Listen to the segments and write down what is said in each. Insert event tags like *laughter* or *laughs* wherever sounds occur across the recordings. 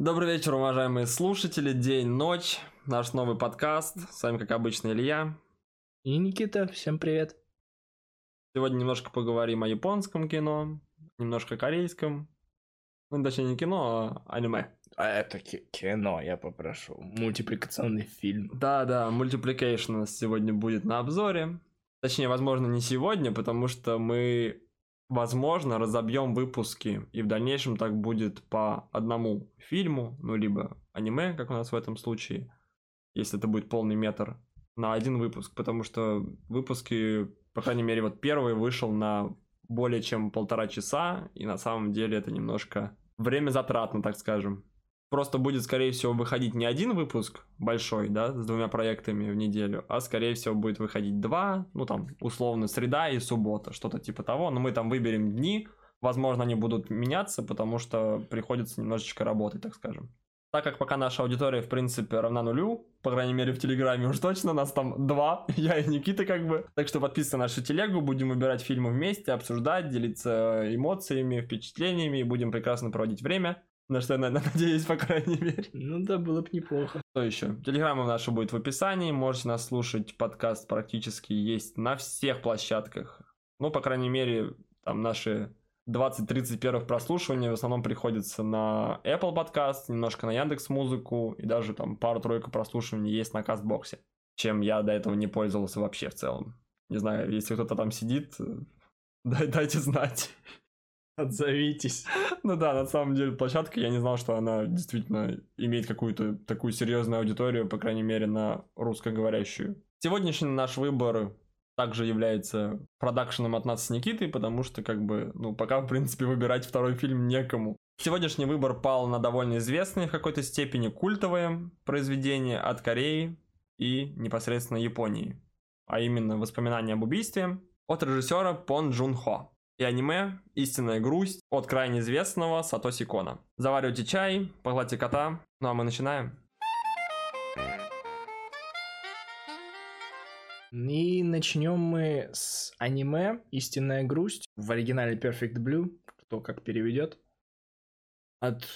Добрый вечер, уважаемые слушатели. День, ночь. Наш новый подкаст. С вами, как обычно, Илья. И Никита, всем привет. Сегодня немножко поговорим о японском кино, немножко корейском. Ну, точнее, не кино, а аниме. А это кино, я попрошу. Мультипликационный фильм. Да, да, мультипликейшн у нас сегодня будет на обзоре. Точнее, возможно, не сегодня, потому что мы возможно, разобьем выпуски, и в дальнейшем так будет по одному фильму, ну, либо аниме, как у нас в этом случае, если это будет полный метр, на один выпуск, потому что выпуски, по крайней мере, вот первый вышел на более чем полтора часа, и на самом деле это немножко время затратно, так скажем просто будет, скорее всего, выходить не один выпуск большой, да, с двумя проектами в неделю, а, скорее всего, будет выходить два, ну, там, условно, среда и суббота, что-то типа того, но мы там выберем дни, возможно, они будут меняться, потому что приходится немножечко работать, так скажем. Так как пока наша аудитория, в принципе, равна нулю, по крайней мере, в Телеграме уж точно, нас там два, *laughs* я и Никита как бы. Так что подписывайтесь на нашу телегу, будем выбирать фильмы вместе, обсуждать, делиться эмоциями, впечатлениями и будем прекрасно проводить время. На что я надеюсь, по крайней мере. Ну да, было бы неплохо. Что еще? Телеграмма наша будет в описании. Можете нас слушать. Подкаст практически есть на всех площадках. Ну, по крайней мере, там наши 20-30 первых прослушиваний в основном приходится на Apple Podcast, немножко на Яндекс Музыку и даже там пару-тройку прослушиваний есть на Кастбоксе, чем я до этого не пользовался вообще в целом. Не знаю, если кто-то там сидит, *laughs* дайте знать. Отзовитесь. *laughs* Ну да, на самом деле площадка, я не знал, что она действительно имеет какую-то такую серьезную аудиторию, по крайней мере, на русскоговорящую. Сегодняшний наш выбор также является продакшеном от нас с Никитой, потому что, как бы, ну, пока, в принципе, выбирать второй фильм некому. Сегодняшний выбор пал на довольно известные в какой-то степени культовые произведения от Кореи и непосредственно Японии, а именно «Воспоминания об убийстве» от режиссера Пон Джун Хо и аниме «Истинная грусть» от крайне известного Сатоси Кона. Заваривайте чай, погладьте кота, ну а мы начинаем. И начнем мы с аниме «Истинная грусть» в оригинале Perfect Blue, кто как переведет. От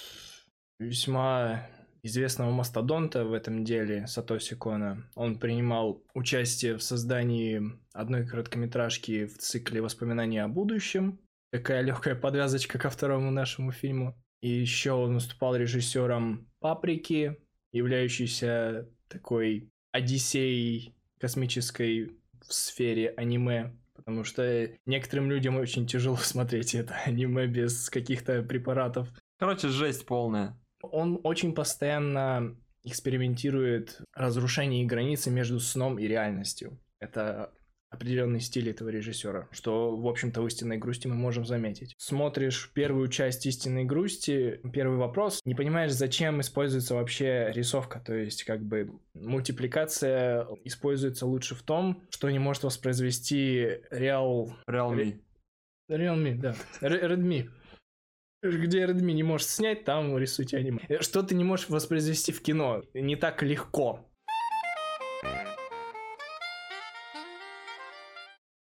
весьма известного мастодонта в этом деле, Сатоси Кона. Он принимал участие в создании одной короткометражки в цикле «Воспоминания о будущем». Такая легкая подвязочка ко второму нашему фильму. И еще он выступал режиссером «Паприки», являющейся такой одиссеей космической в сфере аниме, потому что некоторым людям очень тяжело *laughs* смотреть это аниме без каких-то препаратов. Короче, жесть полная. Он очень постоянно экспериментирует разрушение границы между сном и реальностью. Это определенный стиль этого режиссера, что, в общем-то, в «Истинной грусти» мы можем заметить. Смотришь первую часть «Истинной грусти», первый вопрос, не понимаешь, зачем используется вообще рисовка, то есть, как бы, мультипликация используется лучше в том, что не может воспроизвести Real... Realme. Realme, да. Redmi где Redmi не может снять, там рисуйте аниме. Что ты не можешь воспроизвести в кино? Не так легко.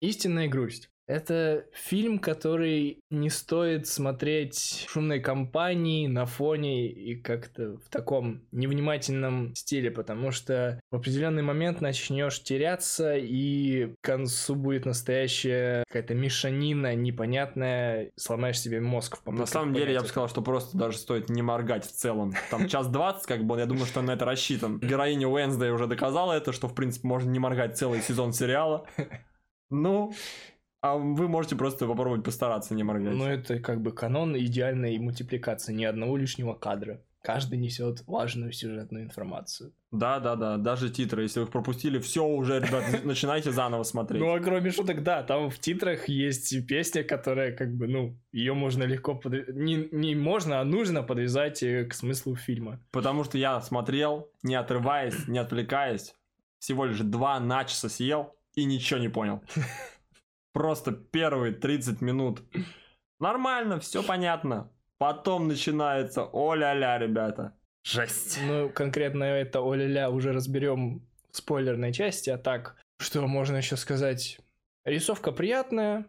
Истинная грусть. Это фильм, который не стоит смотреть шумной компании на фоне и как-то в таком невнимательном стиле, потому что в определенный момент начнешь теряться, и к концу будет настоящая какая-то мешанина непонятная, сломаешь себе мозг. В на самом деле, я бы сказал, что просто даже стоит не моргать в целом. Там час двадцать, как бы, я думаю, что на это рассчитан. Героиня Уэнсдей уже доказала это, что, в принципе, можно не моргать целый сезон сериала. Ну, а вы можете просто попробовать постараться не моргать. Ну, это как бы канон идеальной мультипликации, ни одного лишнего кадра. Каждый несет важную сюжетную информацию. Да, да, да. Даже титры. Если вы их пропустили, все уже, ребят, *laughs* начинайте заново смотреть. Ну, а кроме шуток, да, там в титрах есть песня, которая, как бы, ну, ее можно легко подвязать. Не, не можно, а нужно подвязать э, к смыслу фильма. Потому что я смотрел, не отрываясь, не отвлекаясь, всего лишь два начаса съел и ничего не понял. *laughs* Просто первые 30 минут. Нормально, все понятно. Потом начинается о-ля-ля, ребята. Жесть. Ну, конкретно это о-ля-ля уже разберем в спойлерной части, а так, что можно еще сказать? Рисовка приятная,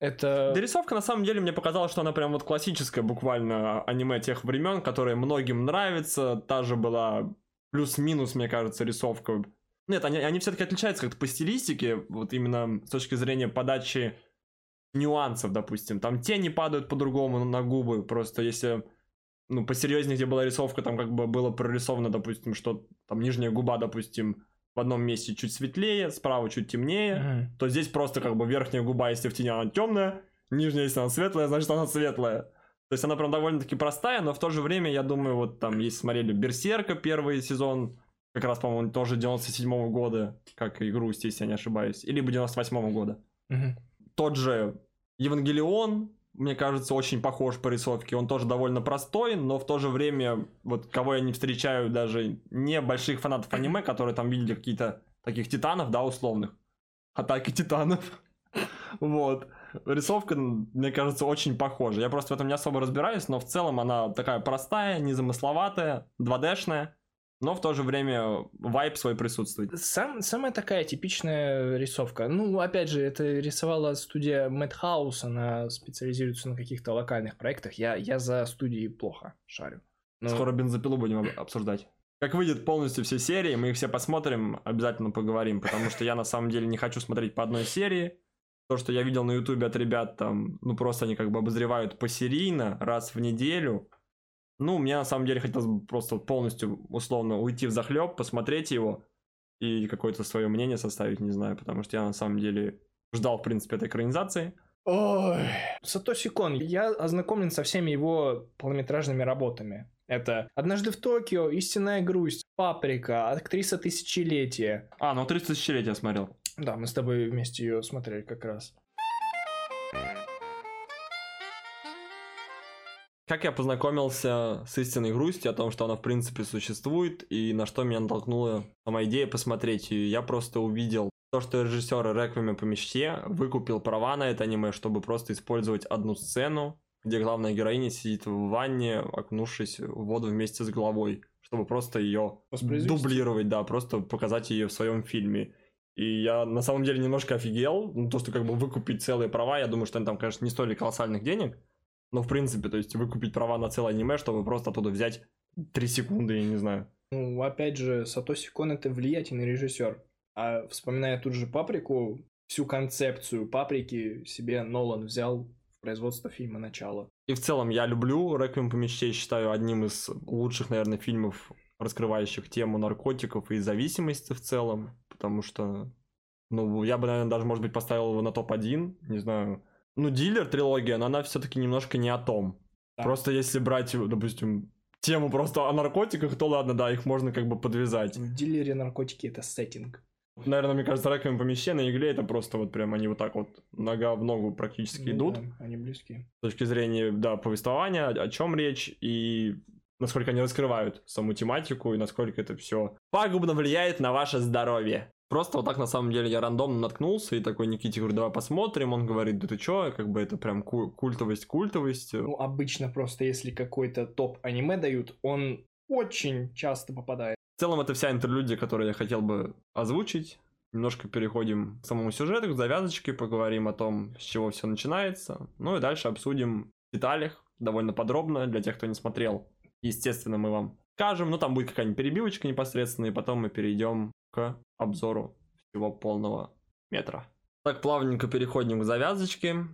Это... Да рисовка, на самом деле, мне показалось, что она прям вот классическая буквально аниме тех времен, которые многим нравится. Та же была плюс-минус, мне кажется, рисовка. Нет, они, они все-таки отличаются как-то по стилистике, вот именно с точки зрения подачи нюансов, допустим. Там тени падают по-другому на губы, просто если ну, посерьезнее, где была рисовка, там как бы было прорисовано, допустим, что там нижняя губа, допустим, в одном месте чуть светлее, справа чуть темнее, Мгм. то здесь просто как бы верхняя губа, если в тени она темная, нижняя, если она светлая, значит она светлая. То есть она прям довольно-таки простая, но в то же время, я думаю, вот там, если смотрели Берсерка первый сезон, как раз, по-моему, тоже 97 года, как и Грусть, если я не ошибаюсь, или 98 года. Мгм. Тот же Евангелион, мне кажется, очень похож по рисовке. Он тоже довольно простой, но в то же время, вот кого я не встречаю даже не больших фанатов аниме, которые там видели какие-то таких титанов, да, условных. Атаки титанов. *laughs* Вот. Рисовка, мне кажется, очень похожа. Я просто в этом не особо разбираюсь, но в целом она такая простая, незамысловатая, 2D-шная, но в то же время вайп свой присутствует. Сам, самая такая типичная рисовка. Ну, опять же, это рисовала студия Madhouse, она специализируется на каких-то локальных проектах. Я, я за студией плохо шарю. Ну, Скоро бензопилу будем об- обсуждать. Как выйдет полностью все серии, мы их все посмотрим, обязательно поговорим, потому что я на самом деле не хочу смотреть по одной серии. То, что я видел на ютубе от ребят, там, ну просто они как бы обозревают посерийно, раз в неделю. Ну, мне на самом деле хотелось бы просто полностью, условно, уйти в захлеб, посмотреть его и какое-то свое мнение составить, не знаю, потому что я на самом деле ждал, в принципе, этой экранизации. Ой, Сатоси Кон. Я ознакомлен со всеми его полнометражными работами. Это «Однажды в Токио», «Истинная грусть», «Паприка», «Актриса тысячелетия». А, ну 30 тысячелетия смотрел. Да, мы с тобой вместе ее смотрели как раз. Как я познакомился с истинной грустью, о том, что она в принципе существует, и на что меня натолкнула сама идея посмотреть ее. Я просто увидел то, что режиссер Реквиема по мечте выкупил права на это аниме, чтобы просто использовать одну сцену, где главная героиня сидит в ванне, окунувшись в воду вместе с головой, чтобы просто ее дублировать, да, просто показать ее в своем фильме. И я на самом деле немножко офигел, ну, то, что как бы выкупить целые права, я думаю, что они там, конечно, не стоили колоссальных денег, но в принципе, то есть выкупить права на целое аниме, чтобы просто оттуда взять 3 секунды, я не знаю. Ну, опять же, Сатоси Кон это влиятельный режиссер. А вспоминая тут же Паприку, всю концепцию Паприки себе Нолан взял в производство фильма «Начало». И в целом я люблю «Реквием по мечте», считаю одним из лучших, наверное, фильмов, раскрывающих тему наркотиков и зависимости в целом, потому что, ну, я бы, наверное, даже, может быть, поставил его на топ-1, не знаю. Ну, «Дилер» трилогия, но она все-таки немножко не о том. Да. Просто если брать, допустим, тему просто о наркотиках, то ладно, да, их можно как бы подвязать. В дилере наркотики это сеттинг. Наверное, мне кажется, «Реквием по мечте» на игле это просто вот прям они вот так вот нога в ногу практически Ну идут да, они близки. с точки зрения, да, повествования, о чем речь и насколько они раскрывают саму тематику и насколько это все пагубно влияет на ваше здоровье. Просто вот так на самом деле я рандомно наткнулся и такой Никите говорю, давай посмотрим. Он говорит, да ты чё, как бы это прям ку- культовость, культовость. Ну, обычно просто если какой-то топ аниме дают, он очень часто попадает. В целом это вся интерлюдия, которую я хотел бы озвучить. Немножко переходим к самому сюжету, к завязочке, поговорим о том, с чего все начинается. Ну и дальше обсудим в деталях, довольно подробно, для тех, кто не смотрел. Естественно, мы вам скажем, ну там будет какая-нибудь перебивочка непосредственно, и потом мы перейдем к обзору всего полного метра. Так, плавненько переходим к завязочке.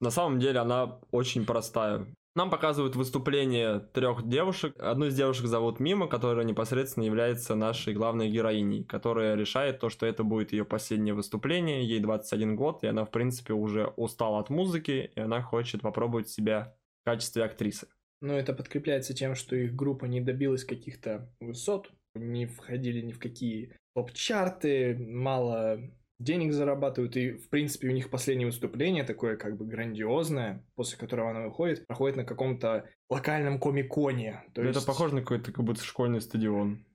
На самом деле она очень простая. Нам показывают выступление трех девушек. Одну из девушек зовут Мима, которая непосредственно является нашей главной героиней, которая решает то, что это будет ее последнее выступление. Ей 21 год, и она, в принципе, уже устала от музыки, и она хочет попробовать себя в качестве актрисы. Но это подкрепляется тем, что их группа не добилась каких-то высот, не входили ни в какие топ-чарты, мало денег зарабатывают, и, в принципе, у них последнее выступление такое как бы грандиозное, после которого она выходит, проходит на каком-то локальном комиконе. То есть... Это похоже на какой-то как будто школьный стадион.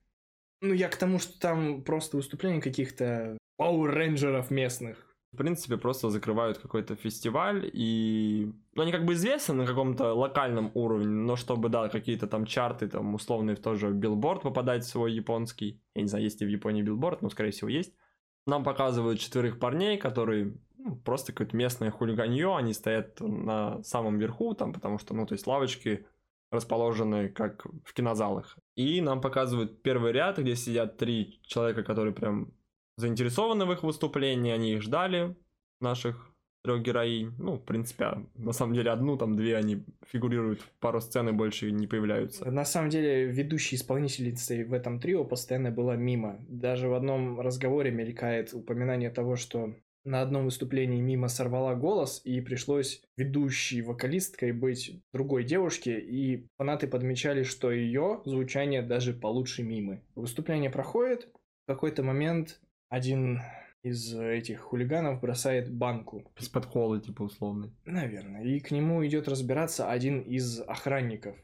Ну, я к тому, что там просто выступление каких-то Power Ranger ов местных. В принципе, просто закрывают какой-то фестиваль, и... Ну, они как бы известны на каком-то локальном уровне, но чтобы, да, какие-то там чарты, там, условные в тоже билборд попадать свой японский. Я не знаю, есть ли в Японии билборд, но, скорее всего, есть. Нам показывают четверых парней, которые, ну, просто какое-то местное хулиганье, они стоят на самом верху, там, потому что, ну, то есть лавочки расположены как в кинозалах. И нам показывают первый ряд, где сидят три человека, которые прям заинтересованы в их выступлении, они их ждали, наших трех героинь. Ну, в принципе, а на самом деле одну, там две они фигурируют, пару сцен и больше не появляются. На самом деле, ведущей исполнительницей в этом трио постоянно была Мима. Даже в одном разговоре мелькает упоминание того, что на одном выступлении Мима сорвала голос, и пришлось ведущей вокалисткой быть другой девушке, и фанаты подмечали, что ее звучание даже получше Мимы. Выступление проходит, в какой-то момент один из этих хулиганов бросает банку. Из-под кола, типа, условный. Наверное. И к нему идет разбираться один из охранников.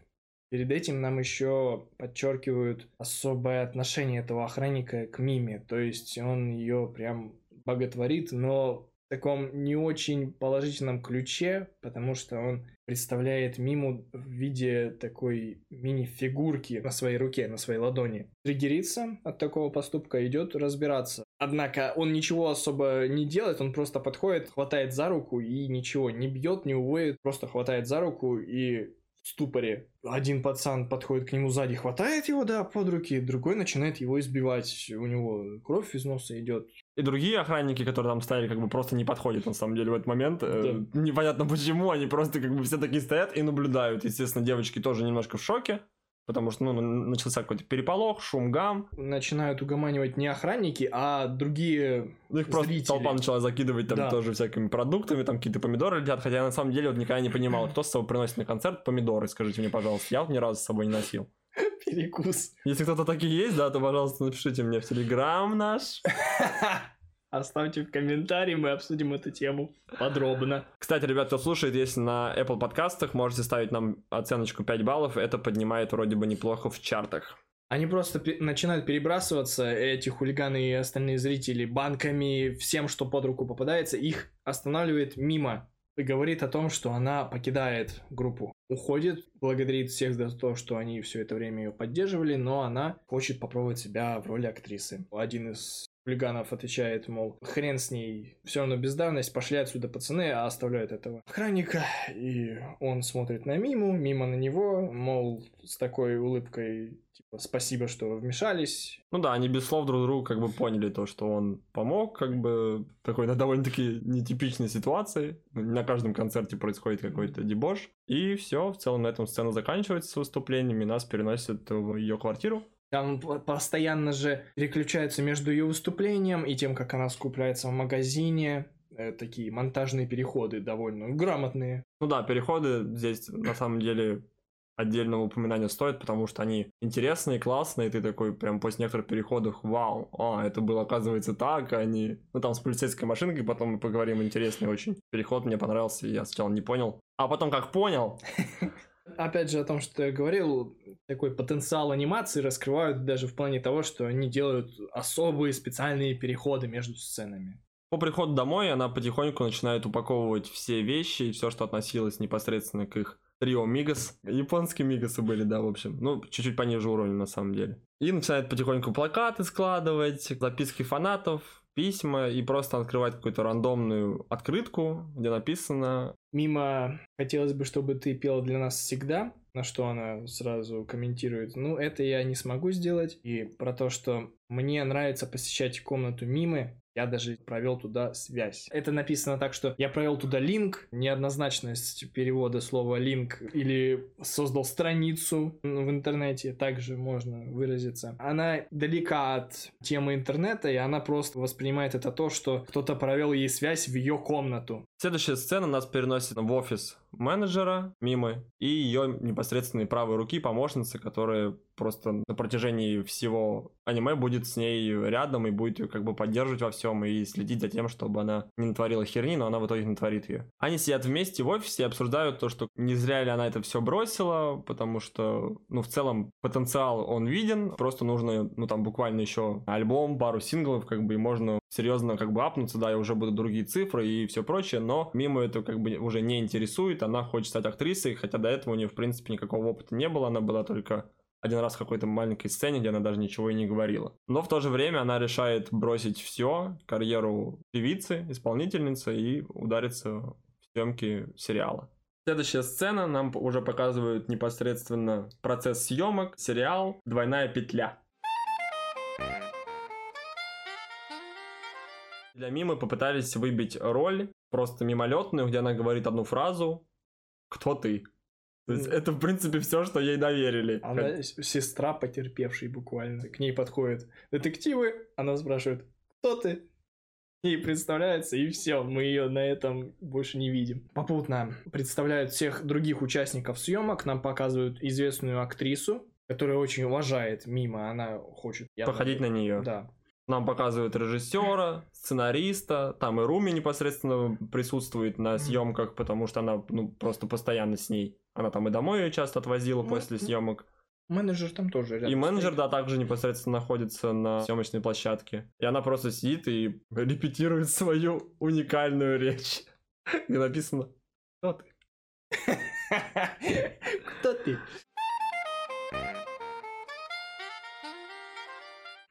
Перед этим нам еще подчеркивают особое отношение этого охранника к Миме. То есть он ее прям боготворит, но таком не очень положительном ключе, потому что он представляет миму в виде такой мини-фигурки на своей руке, на своей ладони. Триггерится от такого поступка, идет разбираться. Однако он ничего особо не делает, он просто подходит, хватает за руку и ничего не бьет, не уводит, просто хватает за руку и ступоре. Один пацан подходит к нему сзади, хватает его, да, под руки, другой начинает его избивать. У него кровь из носа идет. И другие охранники, которые там стояли, как бы просто не подходят, на самом деле, в этот момент. Э, да. Непонятно почему, они просто как бы все такие стоят и наблюдают. Естественно, девочки тоже немножко в шоке. Потому что, ну, начался какой-то переполох, шум, гам. Начинают угоманивать не охранники, а другие Ну, их просто зрители. толпа начала закидывать там да. тоже всякими продуктами, там какие-то помидоры летят, хотя я на самом деле вот никогда не понимал, кто с собой приносит на концерт помидоры, скажите мне, пожалуйста. Я вот ни разу с собой не носил. *laughs* Перекус. Если кто-то такие есть, да, то, пожалуйста, напишите мне в Телеграм наш. *laughs* Оставьте в комментарии, мы обсудим эту тему подробно. Кстати, ребят, кто слушает, если на Apple подкастах, можете ставить нам оценочку 5 баллов, это поднимает вроде бы неплохо в чартах. Они просто начинают перебрасываться, эти хулиганы и остальные зрители, банками, всем, что под руку попадается, их останавливает мимо и говорит о том, что она покидает группу. Уходит, благодарит всех за то, что они все это время ее поддерживали, но она хочет попробовать себя в роли актрисы. Один из хулиганов отвечает, мол, хрен с ней, все равно бездарность, пошли отсюда пацаны, а оставляют этого охранника, и он смотрит на Миму, Мима на него, мол, с такой улыбкой, типа, спасибо, что вмешались. Ну да, они без слов друг другу как бы поняли то, что он помог, как бы, такой на довольно-таки нетипичной ситуации, на каждом концерте происходит какой-то дебош, и все, в целом на этом сцена заканчивается с выступлениями, нас переносят в ее квартиру, там постоянно же переключаются между ее выступлением и тем, как она скупляется в магазине. Э, такие монтажные переходы довольно грамотные. Ну да, переходы здесь на самом деле отдельного упоминания стоят, потому что они интересные, классные, и ты такой прям после некоторых переходов, вау, а, это было оказывается так, а не... Ну там с полицейской машинкой, потом мы поговорим, интересный очень переход, мне понравился, я сначала не понял, а потом как понял, *laughs* Опять же, о том, что я говорил, такой потенциал анимации раскрывают даже в плане того, что они делают особые специальные переходы между сценами. По приходу домой она потихоньку начинает упаковывать все вещи и все, что относилось непосредственно к их трио Мигас. Японские Мигасы были, да, в общем. Ну, чуть-чуть пониже уровня на самом деле. И начинает потихоньку плакаты складывать, записки фанатов, письма и просто открывать какую-то рандомную открытку, где написано... Мимо хотелось бы, чтобы ты пела для нас всегда, на что она сразу комментирует, ну, это я не смогу сделать. И про то, что мне нравится посещать комнату Мимы, я даже провел туда связь. Это написано так, что я провел туда линк, неоднозначность перевода слова линк или создал страницу в интернете, также можно выразиться. Она далека от темы интернета, и она просто воспринимает это то, что кто-то провел ей связь в ее комнату. Следующая сцена нас переносит в офис менеджера Мимы и ее непосредственной правой руки помощницы, которая просто на протяжении всего аниме будет с ней рядом и будет ее как бы поддерживать во всем и следить за тем, чтобы она не натворила херни, но она в итоге натворит ее. Они сидят вместе в офисе и обсуждают то, что не зря ли она это все бросила, потому что, ну, в целом потенциал он виден, просто нужно, ну, там буквально еще альбом, пару синглов, как бы, и можно серьезно как бы апнуться, да, и уже будут другие цифры и все прочее, но мимо это как бы уже не интересует, она хочет стать актрисой, хотя до этого у нее, в принципе, никакого опыта не было, она была только один раз в какой-то маленькой сцене, где она даже ничего и не говорила. Но в то же время она решает бросить все, карьеру певицы, исполнительницы и удариться в съемки сериала. Следующая сцена нам уже показывает непосредственно процесс съемок, сериал «Двойная петля». Для Мимы попытались выбить роль, просто мимолетную, где она говорит одну фразу «Кто ты?». То есть это, в принципе, все, что ей доверили. Она сестра потерпевшей буквально. К ней подходят детективы, она спрашивает «Кто ты?». Ей представляется, и все, мы ее на этом больше не видим. Попутно представляют всех других участников съемок, нам показывают известную актрису, которая очень уважает Мима, она хочет... Походить на нее. Да. Нам показывают режиссера, сценариста, там и Руми непосредственно присутствует на съемках, потому что она ну, просто постоянно с ней. Она там и домой ее часто отвозила ну, после съемок. Менеджер там тоже рядом. И менеджер, да, также непосредственно находится на съемочной площадке. И она просто сидит и репетирует свою уникальную речь. *laughs* И написано «Кто ты?» *laughs* Кто ты?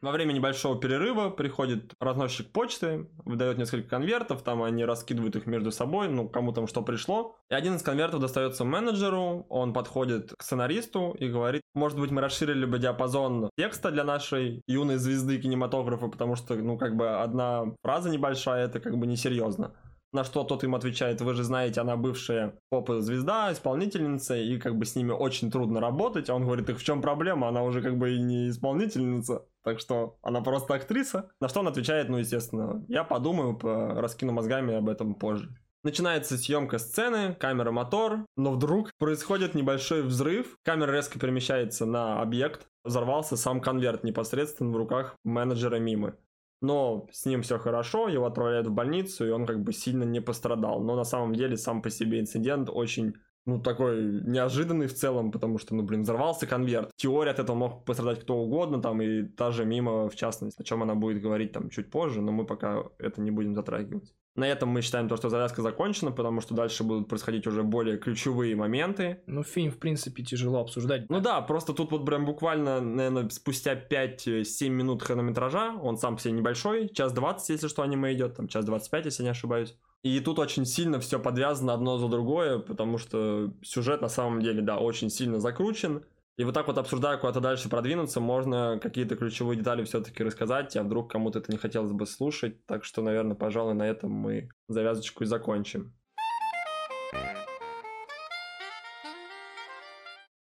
Во время небольшого перерыва приходит разносчик почты, выдает несколько конвертов, там они раскидывают их между собой, ну, кому там что пришло. И один из конвертов достается менеджеру, он подходит к сценаристу и говорит, может быть, мы расширили бы диапазон текста для нашей юной звезды кинематографа, потому что, ну, как бы одна фраза небольшая, это как бы несерьезно. На что тот им отвечает, вы же знаете, она бывшая поп-звезда, исполнительница, и как бы с ними очень трудно работать. А он говорит, их в чем проблема? Она уже как бы и не исполнительница, так что она просто актриса. На что он отвечает, ну, естественно, я подумаю, раскину мозгами об этом позже. Начинается съемка сцены, камера мотор, но вдруг происходит небольшой взрыв, камера резко перемещается на объект, взорвался сам конверт непосредственно в руках менеджера Мимы но с ним все хорошо, его отправляют в больницу, и он как бы сильно не пострадал. Но на самом деле сам по себе инцидент очень ну, такой неожиданный в целом, потому что, ну, блин, взорвался конверт. Теория от этого мог пострадать кто угодно, там, и та же Мимо, в частности, о чем она будет говорить там чуть позже, но мы пока это не будем затрагивать. На этом мы считаем то, что завязка закончена, потому что дальше будут происходить уже более ключевые моменты. Ну, фильм, в принципе, тяжело обсуждать. Ну да, просто тут вот прям буквально, наверное, спустя 5-7 минут хронометража, он сам все небольшой, час 20, если что, аниме идет, там час 25, если не ошибаюсь. И тут очень сильно все подвязано одно за другое, потому что сюжет на самом деле, да, очень сильно закручен. И вот так вот обсуждая куда-то дальше продвинуться, можно какие-то ключевые детали все-таки рассказать, а вдруг кому-то это не хотелось бы слушать. Так что, наверное, пожалуй, на этом мы завязочку и закончим.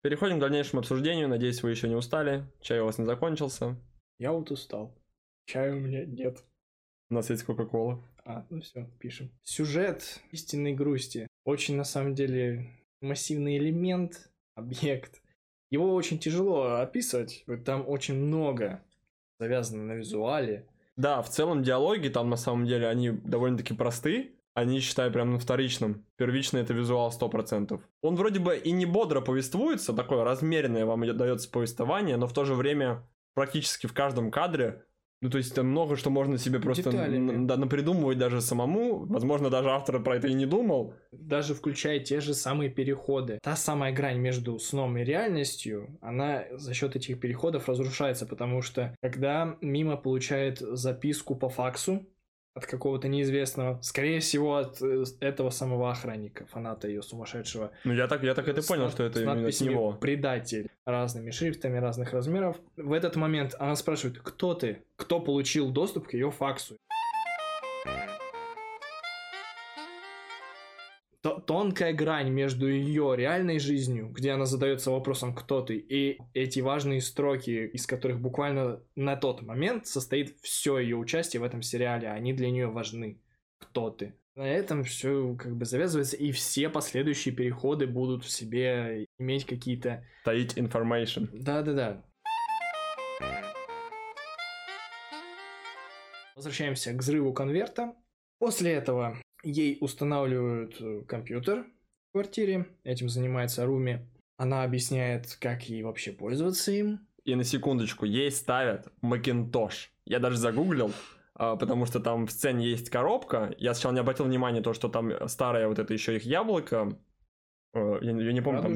Переходим к дальнейшему обсуждению. Надеюсь, вы еще не устали. Чай у вас не закончился. Я вот устал. Чая у меня нет. У нас есть Кока-Кола. А, ну все, пишем. Сюжет истинной грусти. Очень, на самом деле, массивный элемент, объект. Его очень тяжело описывать. Там очень много завязано на визуале. Да, в целом диалоги там на самом деле, они довольно-таки просты. Они, считаю, прям на вторичном. Первично это визуал 100%. Он вроде бы и не бодро повествуется, такое размеренное вам дается повествование, но в то же время практически в каждом кадре ну, то есть там много что можно себе просто да, напридумывать даже самому. Возможно, даже автор про это и не думал. Даже включая те же самые переходы. Та самая грань между сном и реальностью, она за счет этих переходов разрушается, потому что когда Мима получает записку по факсу, от какого-то неизвестного, скорее всего, от э, этого самого охранника, фаната ее сумасшедшего. Ну, я так, я так это понял, что это именно с него. «Предатель» разными шрифтами разных размеров. В этот момент она спрашивает, кто ты? Кто получил доступ к ее факсу? Тонкая грань между ее реальной жизнью, где она задается вопросом «кто ты?», и эти важные строки, из которых буквально на тот момент состоит все ее участие в этом сериале, они для нее важны. Кто ты? На этом все как бы завязывается, и все последующие переходы будут в себе иметь какие-то... Таить information. Да-да-да. Возвращаемся к взрыву конверта. После этого Ей устанавливают э, компьютер в квартире, этим занимается Руми. Она объясняет, как ей вообще пользоваться им. И на секундочку, ей ставят Macintosh. Я даже загуглил, а, потому что там в сцене есть коробка. Я сначала не обратил внимания то, что там старое вот это еще их яблоко Э, Я, не- я не помню, там,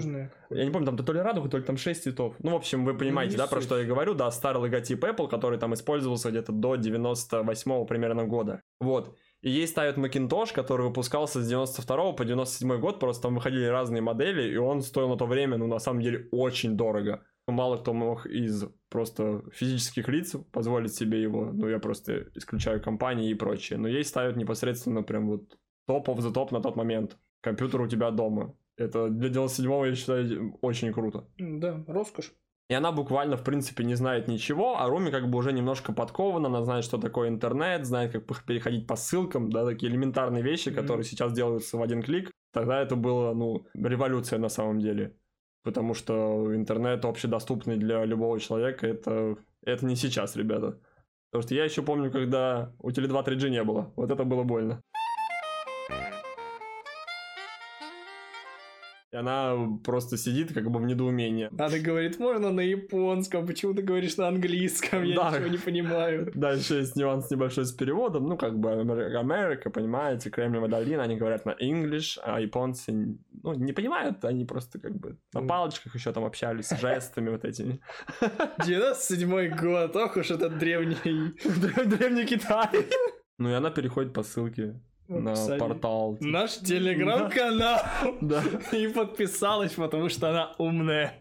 я не помню, там то ли радуга, то ли там 6 цветов. Ну, в общем, вы понимаете, не да, про суть. что я говорю, да, старый логотип Apple, который там использовался где-то до 98 примерно года. Вот. И ей ставят Macintosh, который выпускался с 92 по 97 год, просто там выходили разные модели, и он стоил на то время, ну, на самом деле, очень дорого. Мало кто мог из просто физических лиц позволить себе его, ну, я просто исключаю компании и прочее. Но ей ставят непосредственно прям вот топ of the топ на тот момент. Компьютер у тебя дома. Это для 97-го, я считаю, очень круто. Да, роскошь. И она буквально, в принципе, не знает ничего, а Руми как бы уже немножко подкована, она знает, что такое интернет, знает, как переходить по ссылкам, да, такие элементарные вещи, Мгм. которые сейчас делаются в один клик. Тогда это было, ну, революция на самом деле. Потому что интернет общедоступный для любого человека, это, это не сейчас, ребята. Потому что я еще помню, когда у Теле2 3G не было. Вот это было больно. Она просто сидит как бы в недоумении. Она говорит, можно на японском, почему ты говоришь на английском, я Да. ничего не понимаю. *laughs* Дальше есть нюанс небольшой с переводом. Ну, как бы Амер- Америка, понимаете, Кремниевая долина, они говорят на English, а японцы, ну, не понимают, они просто как бы на палочках еще там общались, с жестами вот этими. *laughs* 97 год, ох уж этот древний *laughs* Древний Китай. Ну, и она переходит по ссылке на портал. Наш телеграм-канал. *laughs* Да. *laughs* И подписалась, потому что она умная.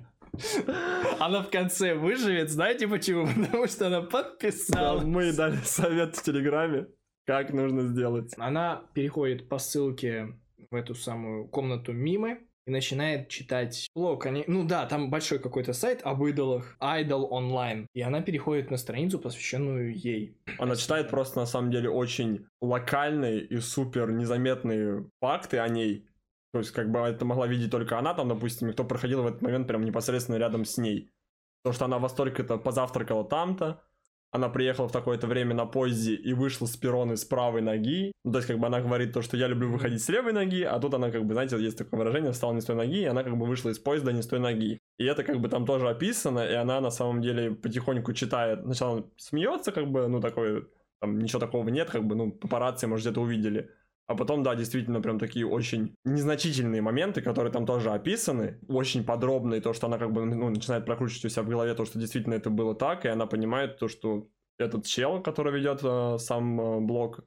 Она в конце выживет, знаете почему? *laughs* Потому что она Да, подписалась. Мы ей дали совет в Телеграме, как нужно сделать. Она переходит по ссылке в эту самую комнату мимы и начинает читать блог. Они... Ну да, там большой какой-то сайт об идолах, Idol Online. И она переходит на страницу, посвященную ей. *clears throat* Она читает просто, на самом деле, очень локальные и супер незаметные факты о ней. То есть, как бы это могла видеть только она, там, допустим, и кто проходил в этот момент прям непосредственно рядом с ней. То, что она во столько-то позавтракала там-то, она приехала в такое-то время на поезде и вышла с перроны с правой ноги. Ну, то есть, как бы она говорит то, что я люблю выходить с левой ноги, а тут она, как бы, знаете, есть такое выражение, встала не с той ноги, и она, как бы, вышла из поезда не с той ноги. И это, как бы, там тоже описано, и она, на самом деле, потихоньку читает. Сначала смеется, как бы, ну, такой, там, ничего такого нет, как бы, ну, папарацци, может, где-то увидели. А потом, да, действительно, прям такие очень незначительные моменты, которые там тоже описаны, очень подробные, то, что она как бы ну, начинает прокручивать у себя в голове, то, что действительно это было так, и она понимает то, что этот чел, который ведет э, сам э, блог,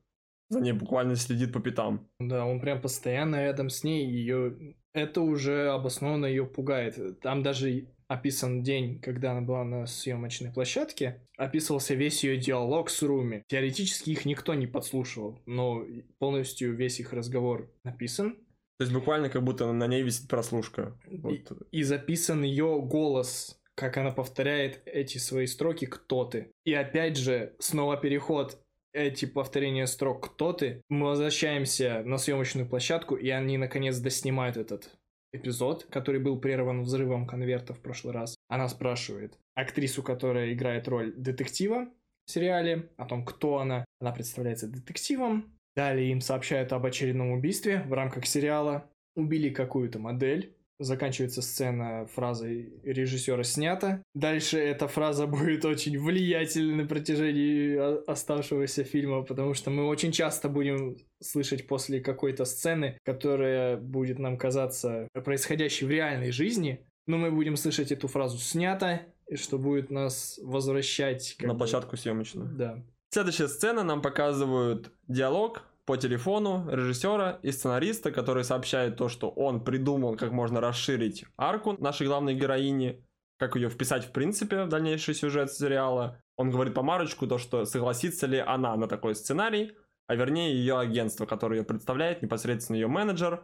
за ней буквально следит по пятам. Да, он прям постоянно рядом с ней, ее это уже обоснованно ее пугает. Там даже описан день, когда она была на съемочной площадке, описывался весь ее диалог с Руми. Теоретически их никто не подслушивал, но полностью весь их разговор написан. То есть буквально как будто на ней висит прослушка. Вот. И записан ее голос, как она повторяет эти свои строки «Кто ты?». И опять же, снова переход эти повторения строк «Кто ты?». Мы возвращаемся на съемочную площадку, и они наконец доснимают этот эпизод, который был прерван взрывом конверта в прошлый раз. Она спрашивает актрису, которая играет роль детектива в сериале, о том, кто она. Она представляется детективом. Далее им сообщают об очередном убийстве в рамках сериала. Убили какую-то модель. Заканчивается сцена фразой режиссера снято. Дальше эта фраза *laughs* будет очень влиятельной на протяжении о- оставшегося фильма, потому что мы очень часто будем слышать после какой-то сцены, которая будет нам казаться происходящей в реальной жизни, но мы будем слышать эту фразу снято, и что будет нас возвращать На бы- площадку съемочную. Да. Следующая сцена нам показывают диалог по телефону режиссера и сценариста, который сообщает то, что он придумал, как можно расширить арку нашей главной героини, как ее вписать в принципе в дальнейший сюжет сериала. Он говорит по Марочку то, что согласится ли она на такой сценарий, а вернее ее агентство, которое ее представляет, непосредственно ее менеджер.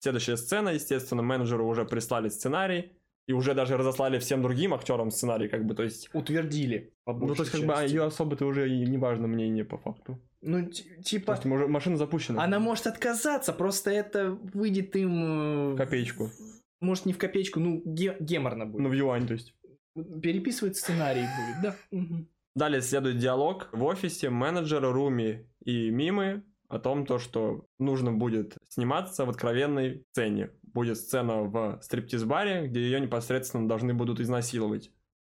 Следующая сцена, естественно, менеджеру уже прислали сценарий, и уже даже разослали всем другим актерам сценарий, как бы, то есть... Утвердили. Ну, то есть, как бы, части. ее особо-то уже и не важно мнение по факту. Ну, ти- То типа, есть машина запущена. она может отказаться, просто это выйдет им... э, копеечку. Может, не в копеечку, ну, ге- геморно будет. Ну, в юань, то есть. Переписывать сценарий будет, да. Далее следует диалог в офисе менеджера Руми и Мимы о том, то, что нужно будет сниматься в откровенной сцене. Будет сцена в стриптиз-баре, где ее непосредственно должны будут изнасиловать.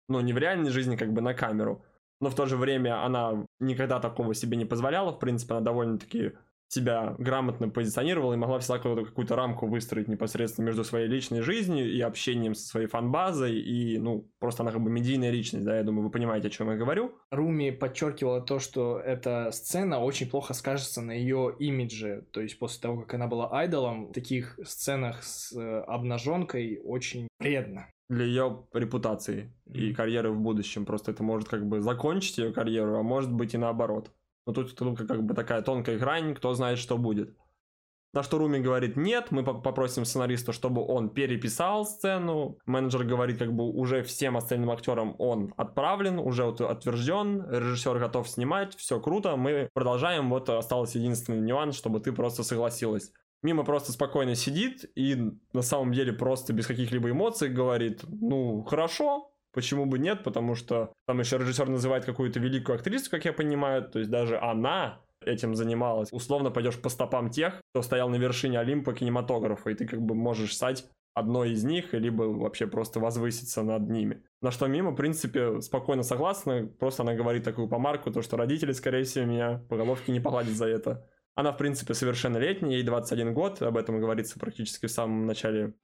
Но не в реальной жизни, как бы на камеру. Но в то же время она никогда такого себе не позволяла. В принципе, она довольно-таки себя грамотно позиционировала и могла всегда какую-то рамку выстроить непосредственно между своей личной жизнью и общением со своей фан-базой, и, ну, просто она как бы медийная личность, да, я думаю, вы понимаете, о чем я говорю. Руми подчеркивала то, что эта сцена очень плохо скажется на ее имидже, то есть после того, как она была айдолом, в таких сценах с э, обнаженкой очень вредно для ее репутации и карьеры в будущем. Просто это может как бы закончить ее карьеру, а может быть и наоборот. Но тут, тут как бы такая тонкая грань, кто знает, что будет. На что Руми говорит нет, мы попросим сценариста, чтобы он переписал сцену. Менеджер говорит, как бы уже всем остальным актерам он отправлен, уже утвержден, режиссер готов снимать, все круто, мы продолжаем. Вот осталось единственный нюанс, чтобы ты просто согласилась. Мимо просто спокойно сидит и на самом деле просто без каких-либо эмоций говорит, ну, хорошо, Почему бы нет? Потому что там еще режиссер называет какую-то великую актрису, как я понимаю. То есть даже она этим занималась. Условно пойдешь по стопам тех, кто стоял на вершине Олимпа кинематографа, и ты как бы можешь стать одной из них, либо вообще просто возвыситься над ними. На что Мимо, в принципе, спокойно согласна, просто она говорит такую помарку, то, что родители, скорее всего, меня по головке не погладят за это. Она, в принципе, совершеннолетняя, ей 21 год, об этом говорится практически в самом начале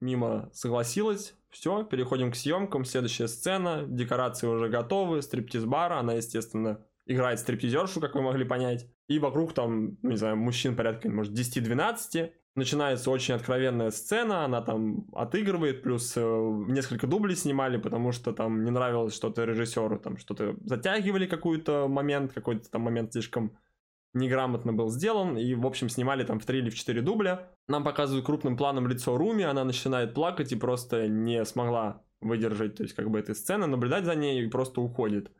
мимо согласилась. Все, переходим к съемкам. Следующая сцена. Декорации уже готовы. Стриптиз-бар. Она, естественно, играет стриптизершу, как вы могли понять. И вокруг там, ну, не знаю, мужчин порядка, может, 10-12. Начинается очень откровенная сцена, она там отыгрывает, плюс э, несколько дублей снимали, потому что там не нравилось что-то режиссеру, там что-то затягивали какой-то момент, какой-то там момент слишком неграмотно был сделан, и, в общем, снимали там в 3 или в 4 дубля. Нам показывают крупным планом лицо Руми, она начинает плакать и просто не смогла выдержать, то есть, как бы, этой сцены, наблюдать за ней и просто уходит.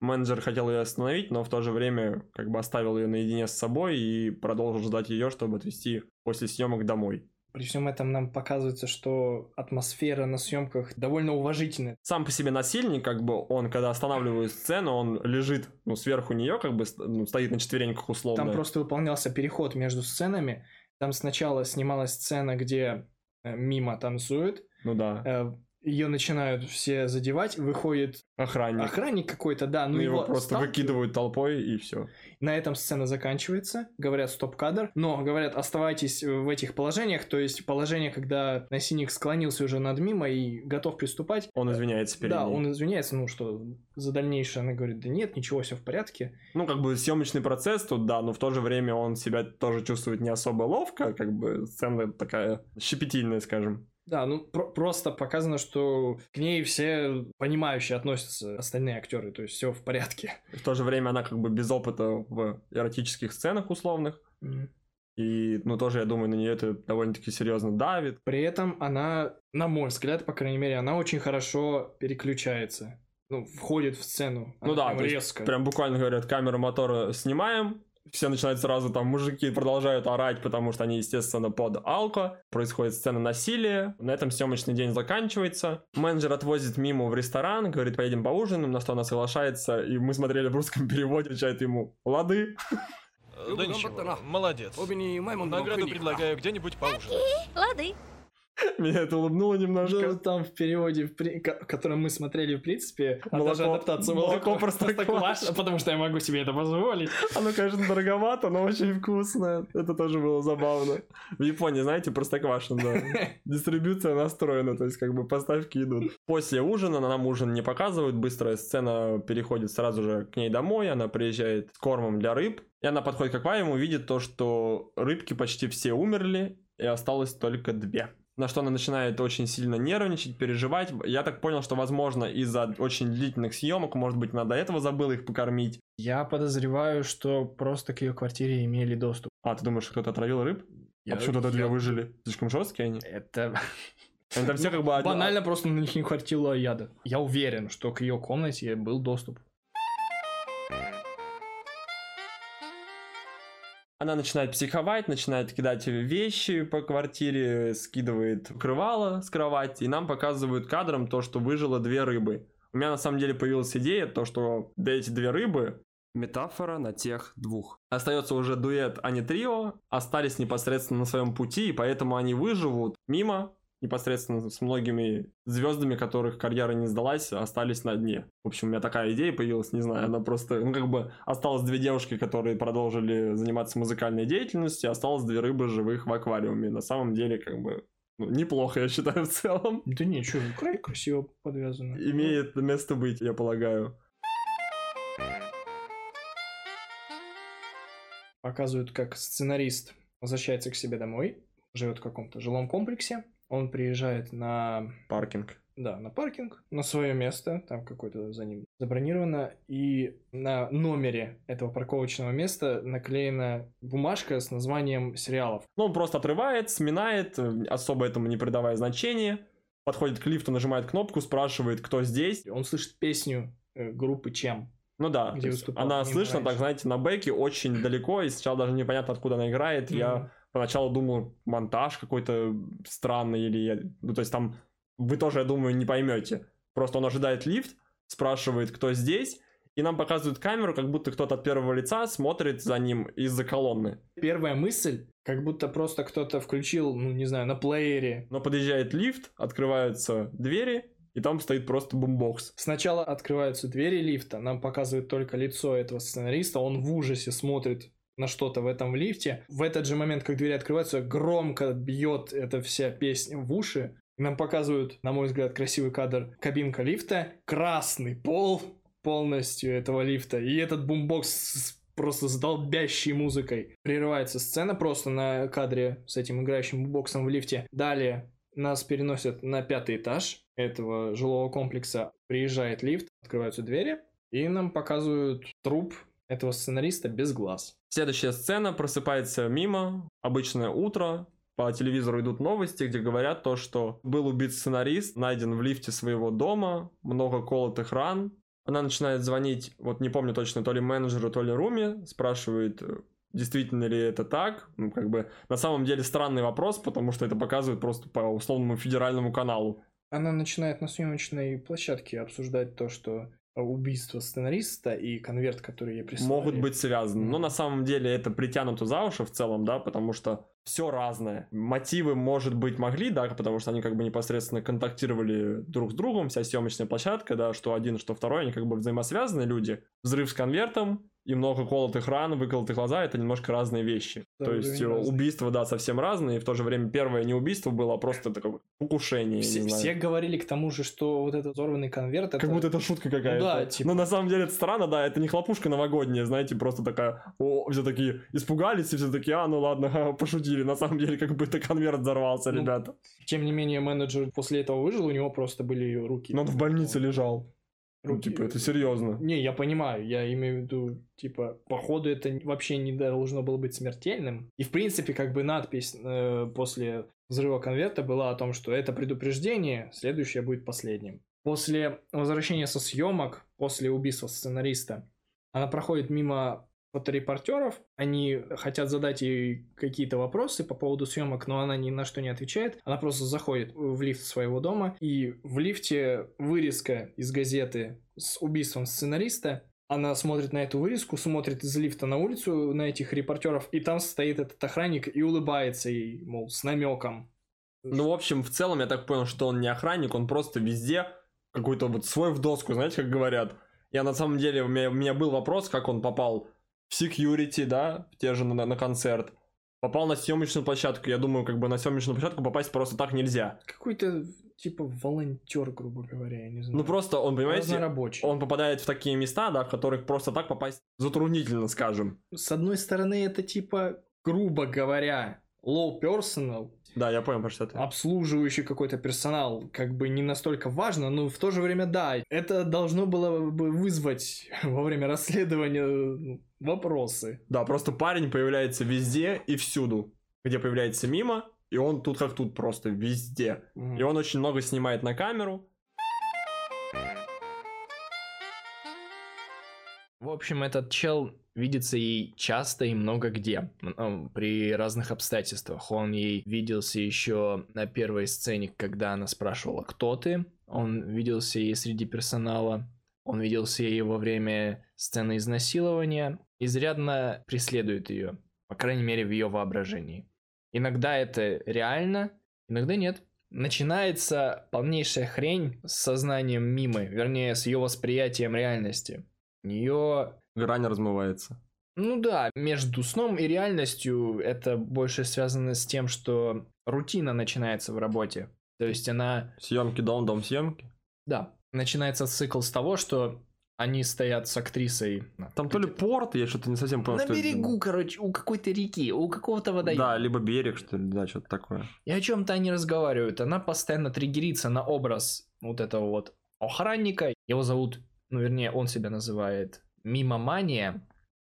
Менеджер хотел ее остановить, но в то же время как бы оставил ее наедине с собой и продолжил ждать ее, чтобы отвезти после съемок домой. При всем этом нам показывается, что атмосфера на съемках довольно уважительная. Сам по себе насильник, как бы он, когда останавливает сцену, он лежит, ну, сверху нее, как бы ну, стоит на четвереньках условно. Там просто выполнялся переход между сценами. Там сначала снималась сцена, где э, мимо танцует. Ну да. Ее начинают все задевать, выходит охранник, охранник какой-то, да, ну, ну его, его просто выкидывают толпой и все. На этом сцена заканчивается, говорят стоп-кадр, но говорят оставайтесь в этих положениях, то есть положение, когда насильник склонился уже над мимо и готов приступать. Он извиняется перед Да, ней. он извиняется, ну что, за дальнейшее она говорит, да нет, ничего, все в порядке. Ну, как бы съемочный процесс тут, да, но в то же время он себя тоже чувствует не особо ловко, как бы сцена такая щепетильная, скажем. Да, ну про- просто показано, что к ней все понимающие относятся остальные актеры, то есть все в порядке. В то же время она как бы без опыта в эротических сценах условных. Mm. И, ну, тоже, я думаю, на нее это довольно-таки серьезно давит. При этом она, на мой взгляд, по крайней мере, она очень хорошо переключается. Ну, входит в сцену. Ну да, резко. прям буквально говорят, камеру мотора снимаем, все начинают сразу там, мужики продолжают орать, потому что они, естественно, под алко. Происходит сцена насилия. На этом съемочный день заканчивается. Менеджер отвозит мимо в ресторан, говорит, поедем поужинаем, на что она соглашается. И мы смотрели в русском переводе, отвечает ему, лады. Да ничего, молодец. Награду предлагаю где-нибудь поужинать. Лады. *laughs* Меня это улыбнуло немножко. Ну, там в переводе, в при... котором мы смотрели, в принципе, молоко, даже адаптация молоко, молоко простоквашино, потому что я могу себе это позволить. *laughs* Оно, конечно, дороговато, но очень вкусное. Это тоже было забавно. В Японии, знаете, простоквашино, да. *laughs* Дистрибьюция настроена, то есть как бы поставки идут. После ужина, нам ужин не показывают, быстрая сцена переходит сразу же к ней домой, она приезжает с кормом для рыб, и она подходит к аквариуму, видит то, что рыбки почти все умерли, и осталось только две на что она начинает очень сильно нервничать, переживать. Я так понял, что, возможно, из-за очень длительных съемок, может быть, она до этого забыла их покормить. Я подозреваю, что просто к ее квартире имели доступ. А, ты думаешь, кто-то отравил рыб? Я, а почему тогда две выжили? Слишком жесткие они? Это... Они там все как бы... Банально просто на них не хватило яда. Я уверен, что к ее комнате был доступ. Она начинает психовать, начинает кидать вещи по квартире, скидывает крывало с кровати, и нам показывают кадром то, что выжило две рыбы. У меня на самом деле появилась идея, то, что да эти две рыбы Метафора на тех двух. Остается уже дуэт, а не трио. Остались непосредственно на своем пути, и поэтому они выживут мимо непосредственно с многими звездами, которых карьера не сдалась, остались на дне. В общем, у меня такая идея появилась, не знаю, она просто, ну, как бы осталось две девушки, которые продолжили заниматься музыкальной деятельностью, осталось две рыбы живых в аквариуме. На самом деле, как бы, ну, неплохо, я считаю, *laughs* в целом. Да ничего, край красиво подвязано. Имеет место быть, я полагаю. Показывают, как сценарист возвращается к себе домой, живет в каком-то жилом комплексе, он приезжает на... Паркинг. Да, на паркинг, на свое место, там какое-то за ним забронировано, и на номере этого парковочного места наклеена бумажка с названием сериалов. Ну, он просто отрывает, сминает, особо этому не придавая значения, подходит к лифту, нажимает кнопку, спрашивает, кто здесь. Он слышит песню э, группы Чем. Ну да, она слышна, так знаете, на бэке очень далеко, и сначала даже непонятно, откуда она играет. Mm-hmm. Я поначалу думал, монтаж какой-то странный, или... Ну, то есть там вы тоже, я думаю, не поймете. Просто он ожидает лифт, спрашивает, кто здесь, и нам показывают камеру, как будто кто-то от первого лица смотрит за ним из-за колонны. Первая мысль, как будто просто кто-то включил, ну, не знаю, на плеере. Но подъезжает лифт, открываются двери, и там стоит просто бумбокс. Сначала открываются двери лифта, нам показывают только лицо этого сценариста, он в ужасе смотрит на что-то в этом лифте. В этот же момент, как двери открываются, громко бьет эта вся песня в уши. Нам показывают, на мой взгляд, красивый кадр кабинка лифта, красный пол полностью этого лифта, и этот бумбокс с просто с долбящей музыкой. Прерывается сцена просто на кадре с этим играющим бумбоксом в лифте. Далее нас переносят на пятый этаж этого жилого комплекса. Приезжает лифт, открываются двери, и нам показывают труп этого сценариста без глаз. Следующая сцена просыпается мимо, обычное утро, по телевизору идут новости, где говорят то, что был убит сценарист, найден в лифте своего дома, много колотых ран. Она начинает звонить, вот не помню точно, то ли менеджеру, то ли Руми, спрашивает, действительно ли это так. Ну, как бы, на самом деле странный вопрос, потому что это показывает просто по условному федеральному каналу. Она начинает на съемочной площадке обсуждать то, что убийство сценариста и конверт, который ей прислали. Могут быть связаны. Но на самом деле это притянуто за уши в целом, да, потому что все разное. Мотивы, может быть, могли, да, потому что они как бы непосредственно контактировали друг с другом, вся съемочная площадка, да, что один, что второй, они как бы взаимосвязаны люди. Взрыв с конвертом, и много колотых ран, выколотых глаза, это немножко разные вещи. Да, То есть убийства, да, совсем разные, и в то же время первое не убийство было, а просто такое покушение. Все, все говорили к тому же, что вот этот взорванный конверт... Как будто это шутка какая-то. Ну, да, типа... Но на самом деле это странно, да, это не хлопушка новогодняя, знаете, просто такая, о, все такие испугались, и все такие, а, ну ладно, *laughs* пошутили. На самом деле, как бы это конверт взорвался, ну, ребята. Тем не менее, менеджер после этого выжил, у него просто были руки. Но он в больнице лежал. Ну, типа, это серьезно. Не, я понимаю, я имею в виду, типа, походу это вообще не должно было быть смертельным. И, в принципе, как бы надпись э, после взрыва конверта была о том, что это предупреждение, следующее будет последним. После возвращения со съемок, после убийства сценариста, она проходит мимо фоторепортеров, они хотят задать ей какие-то вопросы по поводу съемок, но она ни на что не отвечает. Она просто заходит в лифт своего дома, и в лифте вырезка из газеты с убийством сценариста. Она смотрит на эту вырезку, смотрит из лифта на улицу, на этих репортеров, и там стоит этот охранник и улыбается ей, мол, с намеком. Ну, в общем, в целом, я так понял, что он не охранник, он просто везде какой-то вот свой в доску, знаете, как говорят. Я на самом деле, у меня, у меня был вопрос, как он попал в security, да, те же на, на концерт. Попал на съемочную площадку. Я думаю, как бы на съемочную площадку попасть просто так нельзя. Какой-то типа волонтер, грубо говоря, я не знаю. Ну просто он, понимаете, он попадает в такие места, да, в которых просто так попасть затруднительно, скажем. С одной стороны, это типа, грубо говоря, low personal, да, я понял, про что ты. Обслуживающий какой-то персонал как бы не настолько важно, но в то же время да, это должно было бы вызвать *laughs* во время расследования ну, вопросы. Да, просто парень появляется везде и всюду, где появляется мимо, и он тут как тут просто везде. Mm. И он очень много снимает на камеру. В общем, этот чел видится ей часто и много где, при разных обстоятельствах. Он ей виделся еще на первой сцене, когда она спрашивала, кто ты. Он виделся ей среди персонала. Он виделся ей во время сцены изнасилования. Изрядно преследует ее, по крайней мере, в ее воображении. Иногда это реально, иногда нет. начинается полнейшая хрень с сознанием Мимы, вернее, с ее восприятием реальности. У нее... Грань размывается. Ну да, между сном и реальностью это больше связано с тем, что рутина начинается в работе. То есть она... Съемки, дом, дом, съемки? Да. Начинается цикл с того, что они стоят с актрисой. Там то ли порт, я что-то не совсем понял. На берегу, это... короче, у какой-то реки, у какого-то водоема. Да, либо берег, что ли, да, что-то такое. И о чем-то они разговаривают. Она постоянно триггерится на образ вот этого вот охранника. Его зовут, ну, вернее, он себя называет Мимомания.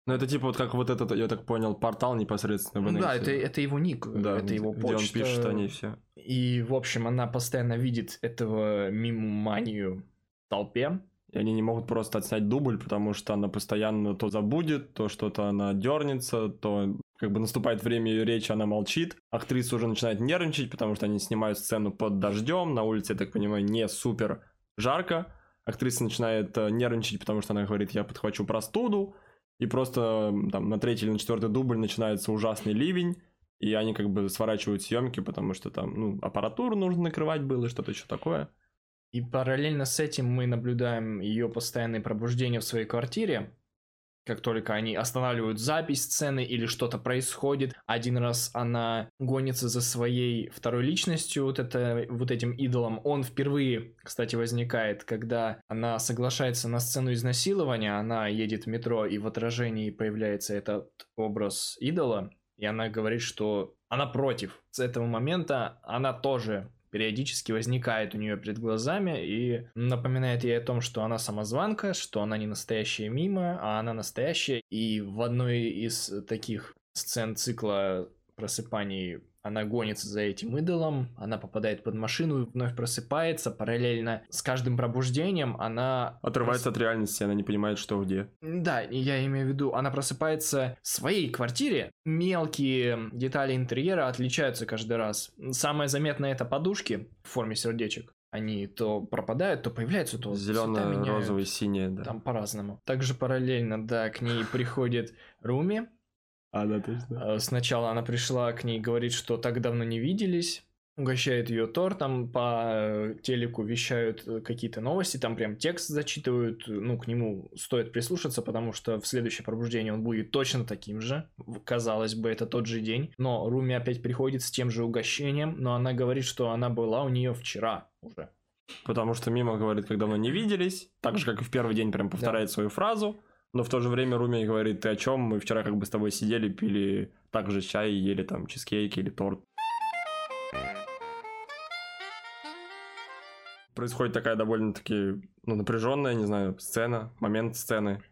Ну, это типа вот как вот этот, я так понял, портал непосредственно в Да, это, это его ник, да, это его почта. Где он пишет о ней все. И, в общем, она постоянно видит этого мимоманию в толпе. И они не могут просто отснять дубль, потому что она постоянно то забудет, то что-то она дернется, то как бы наступает время ее речи, она молчит. Актриса уже начинает нервничать, потому что они снимают сцену под дождем. На улице, я так понимаю, не супер жарко. Актриса начинает э, нервничать, потому что она говорит, я подхвачу простуду и просто там на третий или на четвертый дубль начинается ужасный ливень, и они как бы сворачивают съемки, потому что там, ну, аппаратуру нужно накрывать было, что-то еще такое. И параллельно с этим мы наблюдаем ее постоянное пробуждение в своей квартире, как только они останавливают запись сцены или что-то происходит. Один раз она гонится за своей второй личностью, вот, это, вот этим идолом. Он впервые, кстати, возникает, когда она соглашается на сцену изнасилования, она едет в метро, и в отражении появляется этот образ идола, и она говорит, что она против. С этого момента она тоже периодически возникает у нее перед глазами и напоминает ей о том, что она самозванка, что она не настоящая мимо, а она настоящая. И в одной из таких сцен цикла просыпаний она гонится за этим идолом, она попадает под машину, вновь просыпается, параллельно с каждым пробуждением она... Отрывается прос... от реальности, она не понимает, что где. Да, я имею в виду, она просыпается в своей квартире, мелкие детали интерьера отличаются каждый раз. Самое заметное это подушки в форме сердечек они то пропадают, то появляются, то зеленые, розовые, синие, да. Там по-разному. Также параллельно, да, к ней приходит Руми, а, да, точно. А, сначала она пришла к ней, говорит, что так давно не виделись, угощает ее тортом, по э, телеку вещают э, какие-то новости, там прям текст зачитывают, ну, к нему стоит прислушаться, потому что в следующее пробуждение он будет точно таким же, казалось бы, это тот же день, но Руми опять приходит с тем же угощением, но она говорит, что она была у нее вчера уже. Потому что Мимо говорит, когда мы не виделись, так же, как и в первый день прям повторяет да. свою фразу, но в то же время Руми говорит, ты о чем? Мы вчера как бы с тобой сидели, пили также чай, ели там чизкейки или торт. Происходит такая довольно-таки ну, напряженная, не знаю, сцена, момент сцены,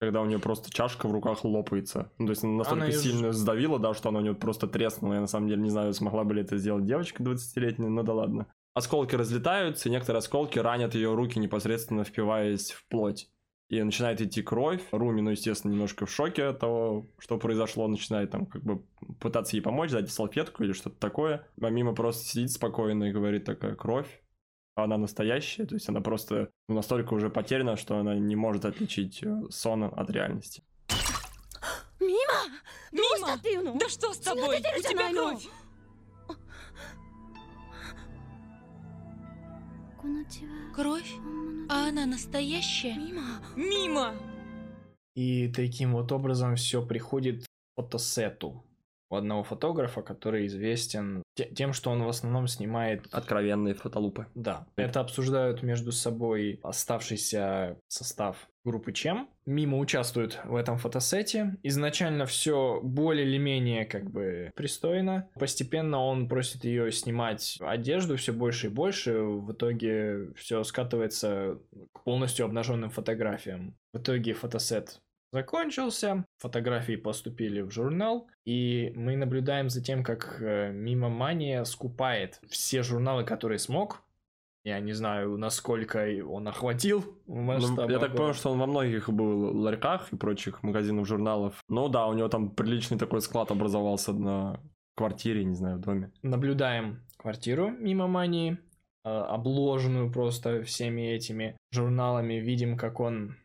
когда у нее просто чашка в руках лопается. Ну, то есть она настолько она сильно ж... сдавила, да, что она у нее просто треснула. Я на самом деле не знаю, смогла бы ли это сделать девочка 20-летняя, но да ладно. Осколки разлетаются, и некоторые осколки ранят ее руки, непосредственно впиваясь в плоть и начинает идти кровь. Руми, ну, естественно, немножко в шоке от того, что произошло, начинает там как бы пытаться ей помочь, дать салфетку или что-то такое. А мимо просто сидит спокойно и говорит такая кровь. А она настоящая, то есть она просто ну, настолько уже потеряна, что она не может отличить э, сон от реальности. Мимо! Мимо! Да что с тобой? У тебя кровь! Кровь? А она настоящая? Мимо! Мимо! И таким вот образом все приходит к фотосету у одного фотографа, который известен тем, что он в основном снимает... Откровенные фотолупы. Да. Это обсуждают между собой оставшийся состав группы Чем. Мимо участвует в этом фотосете. Изначально все более или менее как бы пристойно. Постепенно он просит ее снимать одежду все больше и больше. В итоге все скатывается к полностью обнаженным фотографиям. В итоге фотосет закончился, фотографии поступили в журнал, и мы наблюдаем за тем, как э, Мимо Мания скупает все журналы, которые смог. Я не знаю, насколько он охватил масштаб. Ну, я так понял, что он во многих был ларьках и прочих магазинов журналов. Ну да, у него там приличный такой склад образовался на квартире, не знаю, в доме. Наблюдаем квартиру Мимо Мании, э, обложенную просто всеми этими журналами. Видим, как он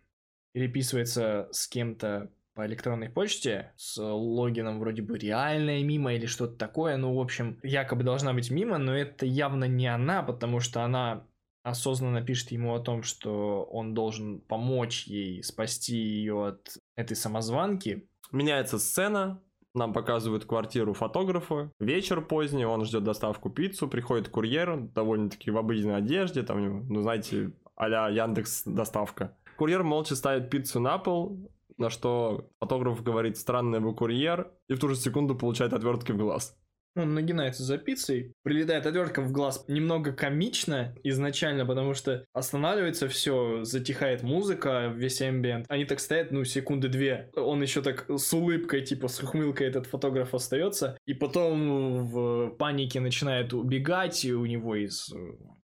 переписывается с кем-то по электронной почте с логином вроде бы реальная мимо или что-то такое. Ну, в общем, якобы должна быть мимо, но это явно не она, потому что она осознанно пишет ему о том, что он должен помочь ей спасти ее от этой самозванки. Меняется сцена, нам показывают квартиру фотографа. Вечер поздний, он ждет доставку пиццу, приходит курьер, довольно-таки в обыденной одежде, там, ну, знаете, а-ля Яндекс доставка. Курьер молча ставит пиццу на пол, на что фотограф говорит «странный вы курьер», и в ту же секунду получает отвертки в глаз. Он нагинается за пиццей, прилетает отвертка в глаз. Немного комично изначально, потому что останавливается все, затихает музыка, весь амбиент. Они так стоят, ну, секунды две. Он еще так с улыбкой, типа, с ухмылкой этот фотограф остается. И потом в панике начинает убегать, и у него из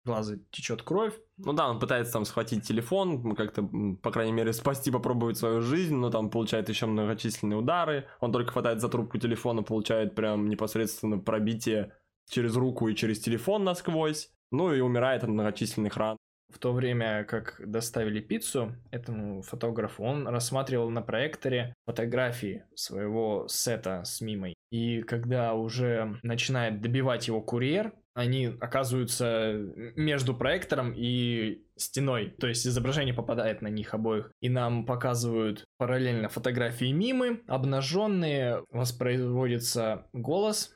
глаза течет кровь. Ну да, он пытается там схватить телефон, как-то, по крайней мере, спасти, попробовать свою жизнь, но там получает еще многочисленные удары. Он только хватает за трубку телефона, получает прям непосредственно пробитие через руку и через телефон насквозь. Ну и умирает от многочисленных ран. В то время, как доставили пиццу этому фотографу, он рассматривал на проекторе фотографии своего сета с мимой. И когда уже начинает добивать его курьер, они оказываются между проектором и стеной, то есть изображение попадает на них обоих. И нам показывают параллельно фотографии мимы, обнаженные, воспроизводится голос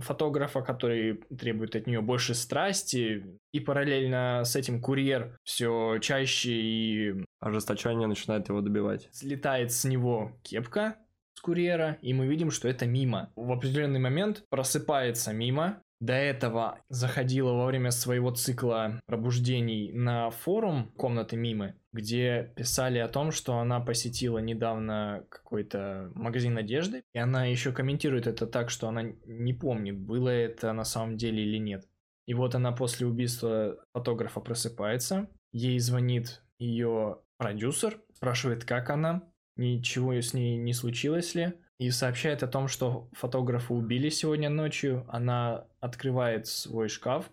фотографа, который требует от нее больше страсти, и параллельно с этим курьер все чаще и... Ожесточение начинает его добивать. Слетает с него кепка, с курьера, и мы видим, что это мимо. В определенный момент просыпается мимо, до этого заходила во время своего цикла пробуждений на форум комнаты Мимы, где писали о том, что она посетила недавно какой-то магазин одежды, и она еще комментирует это так, что она не помнит, было это на самом деле или нет. И вот она после убийства фотографа просыпается, ей звонит ее продюсер, спрашивает, как она, ничего с ней не случилось ли, и сообщает о том, что фотографа убили сегодня ночью. Она открывает свой шкаф,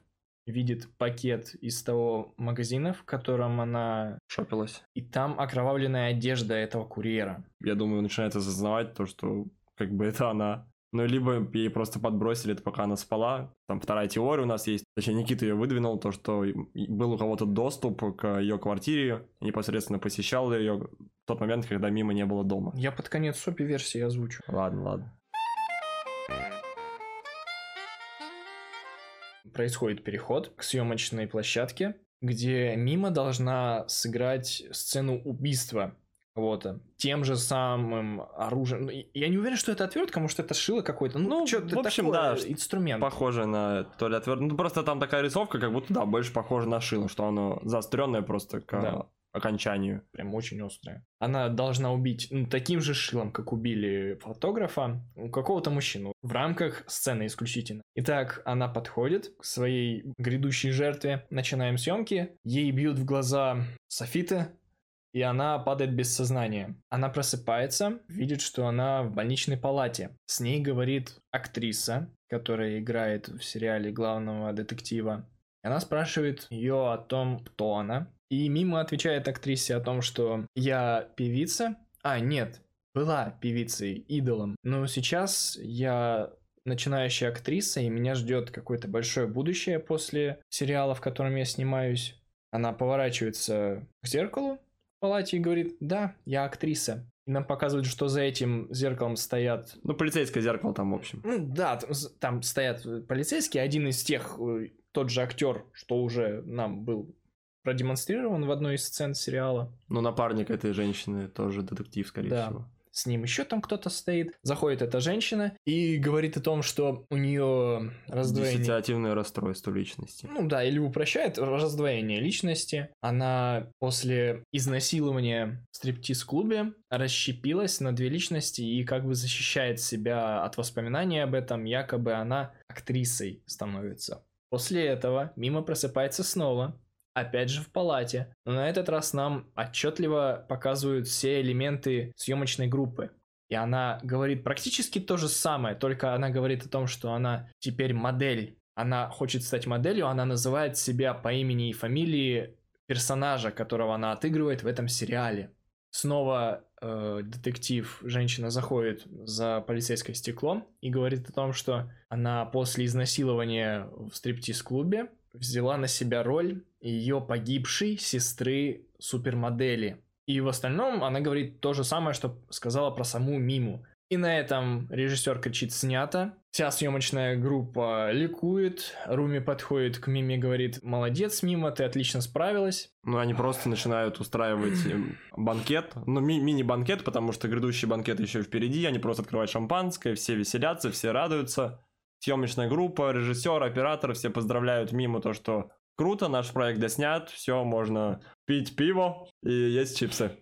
видит пакет из того магазина, в котором она шопилась. И там окровавленная одежда этого курьера. Я думаю, начинает осознавать то, что как бы это она. Ну, либо ей просто подбросили это, пока она спала. Там вторая теория у нас есть. Точнее, Никита ее выдвинул, то, что был у кого-то доступ к ее квартире, непосредственно посещал ее в тот момент, когда мимо не было дома. Я под конец сопи версии озвучу. Ладно, ладно. Происходит переход к съемочной площадке, где Мима должна сыграть сцену убийства кого-то тем же самым оружием. Ну, я не уверен, что это отвертка, может это шило какое-то. Ну, ну что-то в общем, такое, да, инструмент. Похоже на то ли отвертка. Ну, просто там такая рисовка, как будто, да, больше похоже на шило, что оно заостренное просто к да. окончанию. Прям очень острое. Она должна убить ну, таким же шилом, как убили фотографа, какого-то мужчину в рамках сцены исключительно. Итак, она подходит к своей грядущей жертве. Начинаем съемки. Ей бьют в глаза софиты, и она падает без сознания. Она просыпается, видит, что она в больничной палате. С ней говорит актриса, которая играет в сериале главного детектива. Она спрашивает ее о том, кто она. И Мимо отвечает актрисе о том, что я певица. А, нет, была певицей, идолом. Но сейчас я начинающая актриса, и меня ждет какое-то большое будущее после сериала, в котором я снимаюсь. Она поворачивается к зеркалу, палате и говорит, да, я актриса. И нам показывают, что за этим зеркалом стоят... Ну, полицейское зеркало там, в общем. Ну, да, там, там стоят полицейские. Один из тех, э, тот же актер, что уже нам был продемонстрирован в одной из сцен сериала. Ну, напарник этой женщины тоже детектив, скорее да. всего с ним еще там кто-то стоит. Заходит эта женщина и говорит о том, что у нее раздвоение... Диссоциативное расстройство личности. Ну да, или упрощает раздвоение личности. Она после изнасилования в стриптиз-клубе расщепилась на две личности и как бы защищает себя от воспоминаний об этом, якобы она актрисой становится. После этого Мимо просыпается снова, опять же в палате. Но на этот раз нам отчетливо показывают все элементы съемочной группы. И она говорит практически то же самое, только она говорит о том, что она теперь модель. Она хочет стать моделью, она называет себя по имени и фамилии персонажа, которого она отыгрывает в этом сериале. снова э, детектив, женщина заходит за полицейское стекло и говорит о том, что она после изнасилования в стриптиз-клубе взяла на себя роль ее погибшей сестры супермодели. И в остальном она говорит то же самое, что сказала про саму Миму. И на этом режиссер кричит «снято». Вся съемочная группа ликует. Руми подходит к Миме и говорит «молодец, Мима, ты отлично справилась». Ну, они просто начинают устраивать банкет, ну, ми- мини-банкет, потому что грядущий банкет еще впереди, они просто открывают шампанское, все веселятся, все радуются. Съемочная группа, режиссер, оператор, все поздравляют Миму то, что круто, наш проект доснят, все, можно пить пиво и есть чипсы.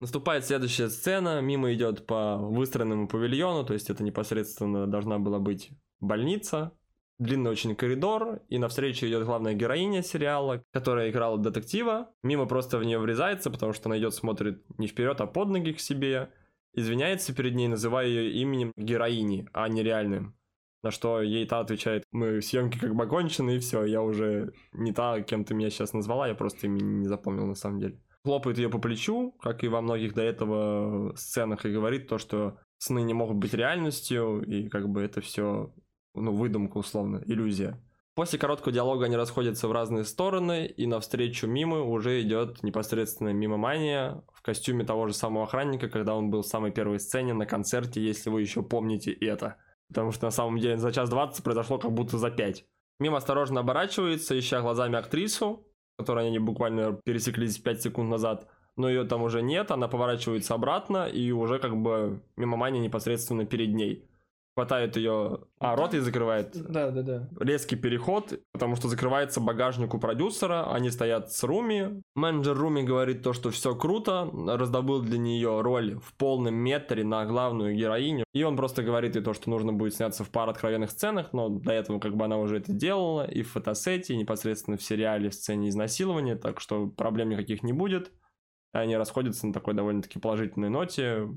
Наступает следующая сцена, мимо идет по выстроенному павильону, то есть это непосредственно должна была быть больница, длинный очень коридор, и навстречу идет главная героиня сериала, которая играла детектива. Мимо просто в нее врезается, потому что она идет, смотрит не вперед, а под ноги к себе, извиняется перед ней, называя ее именем героини, а не реальным. На что ей та отвечает, мы съемки как бы окончены, и все, я уже не та, кем ты меня сейчас назвала, я просто имя не запомнил на самом деле хлопает ее по плечу, как и во многих до этого сценах, и говорит то, что сны не могут быть реальностью, и как бы это все, ну, выдумка условно, иллюзия. После короткого диалога они расходятся в разные стороны, и навстречу Мимы уже идет непосредственно Мима Мания в костюме того же самого охранника, когда он был в самой первой сцене на концерте, если вы еще помните это. Потому что на самом деле за час двадцать произошло как будто за пять. Мимо осторожно оборачивается, ища глазами актрису, которой они буквально пересеклись 5 секунд назад, но ее там уже нет, она поворачивается обратно и уже как бы мимо Мани непосредственно перед ней хватает ее, а рот ей закрывает. Да, да, да. Резкий переход, потому что закрывается багажник у продюсера, они стоят с Руми. Менеджер Руми говорит то, что все круто, раздобыл для нее роль в полном метре на главную героиню. И он просто говорит ей то, что нужно будет сняться в пар откровенных сценах, но до этого как бы она уже это делала и в фотосете, и непосредственно в сериале в сцене изнасилования, так что проблем никаких не будет. Они расходятся на такой довольно-таки положительной ноте.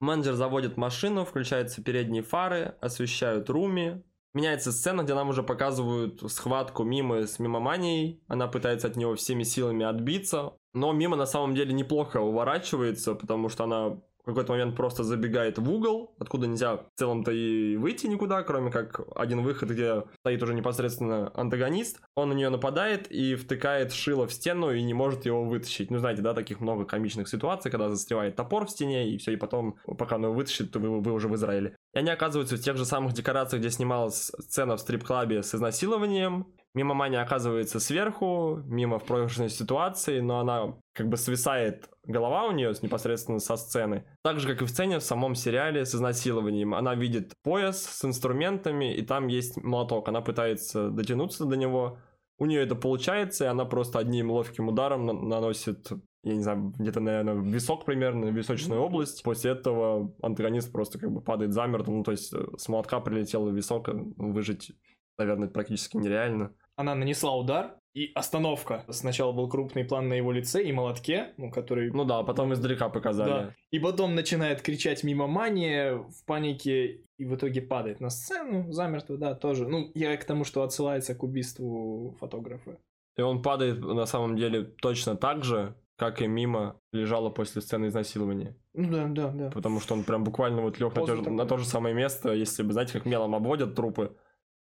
Менеджер заводит машину, включаются передние фары, освещают руми. Меняется сцена, где нам уже показывают схватку Мимы с Мимоманией. Она пытается от него всеми силами отбиться. Но Мима на самом деле неплохо уворачивается, потому что она какой-то момент просто забегает в угол, откуда нельзя в целом-то и выйти никуда, кроме как один выход, где стоит уже непосредственно антагонист. Он на нее нападает и втыкает шило в стену и не может его вытащить. Ну, знаете, да, таких много комичных ситуаций, когда застревает топор в стене, и все, и потом, пока он его вытащит, то вы, вы уже в Израиле. И они оказываются в тех же самых декорациях, где снималась сцена в стрип-клабе с изнасилованием, Мимо Мани оказывается сверху, мимо в проигрышной ситуации, но она как бы свисает голова у нее непосредственно со сцены. Так же, как и в сцене в самом сериале с изнасилованием. Она видит пояс с инструментами, и там есть молоток. Она пытается дотянуться до него. У нее это получается, и она просто одним ловким ударом наносит я не знаю, где-то, наверное, висок примерно, височную область. После этого антагонист просто как бы падает замертво, ну, то есть э, с молотка прилетел в висок, выжить, наверное, практически нереально она нанесла удар, и остановка. Сначала был крупный план на его лице и молотке, ну, который... Ну да, потом издалека показали. Да. И потом начинает кричать мимо мания в панике и в итоге падает на сцену замертво, да, тоже. Ну, я к тому, что отсылается к убийству фотографа. И он падает на самом деле точно так же, как и мимо лежала после сцены изнасилования. Ну да, да, да. Потому что он прям буквально вот лег на, на то же самое место, если бы, знаете, как мелом обводят трупы,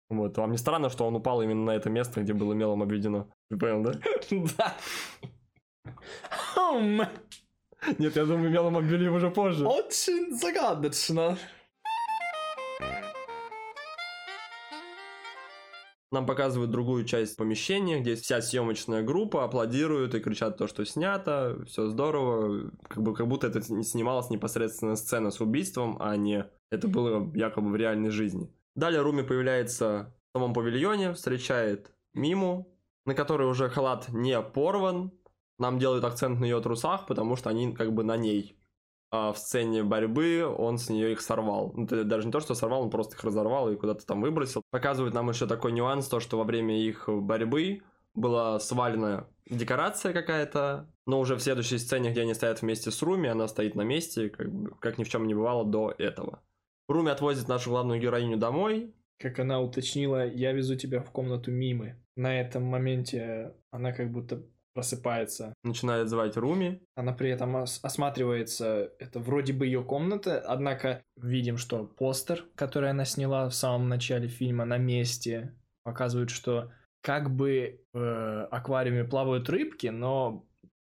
вот, вам не странно, что он упал именно на это место, где было мелом обведено? Ты понял, да? *laughs* Да. Нет, я думаю, мелом обвели уже позже. Очень загадочно. Нам показывают другую часть помещения, где вся съемочная группа аплодирует и кричат то, что снято, все здорово, как, бы, как будто это снималась непосредственно сцена с убийством, а не это было якобы в реальной жизни. Далее Руми появляется в самом павильоне, встречает Миму, на которой уже халат не порван. Нам делают акцент на ее трусах, потому что они как бы на ней. А в сцене борьбы он с нее их сорвал. Ну, даже не то, что сорвал, он просто их разорвал и куда-то там выбросил. Показывает нам еще такой нюанс, то, что во время их борьбы была свалена декорация какая-то, но уже в следующей сцене, где они стоят вместе с Руми, она стоит на месте, как, как ни в чем не бывало до этого. Руми отвозит нашу главную героиню домой. Как она уточнила, я везу тебя в комнату Мимы. На этом моменте она как будто просыпается. Начинает звать Руми. Она при этом ос- осматривается, это вроде бы ее комната, однако видим, что постер, который она сняла в самом начале фильма на месте, показывает, что как бы в аквариуме плавают рыбки, но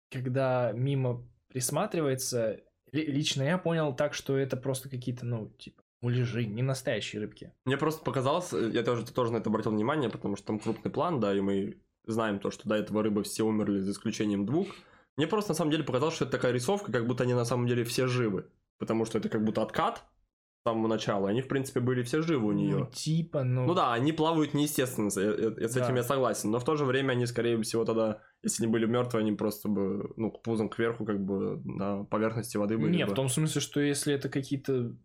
когда мимо присматривается, лично я понял так, что это просто какие-то, ну, типа, муляжи, не настоящие рыбки. Мне просто показалось, я тоже, тоже на это обратил внимание, потому что там крупный план, да, и мы знаем то, что до этого рыбы все умерли за исключением двух. Мне просто на самом деле показалось, что это такая рисовка, как будто они на самом деле все живы. Потому что это как будто откат с самого начала. Они, в принципе, были все живы у нее. Ну, типа, ну... Ну да, они плавают неестественно, я, я, я с Да. этим я согласен. Но в то же время они, скорее всего, тогда, если они были мертвы, они просто бы, ну, пузом кверху, как бы на поверхности воды были. Не, бы. в том смысле, что если это какие-то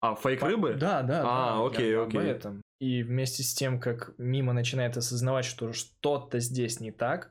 А, фейк рыбы? Да, да. А, да, окей, я об окей. этом. И вместе с тем, как Мима начинает осознавать, что что-то здесь не так,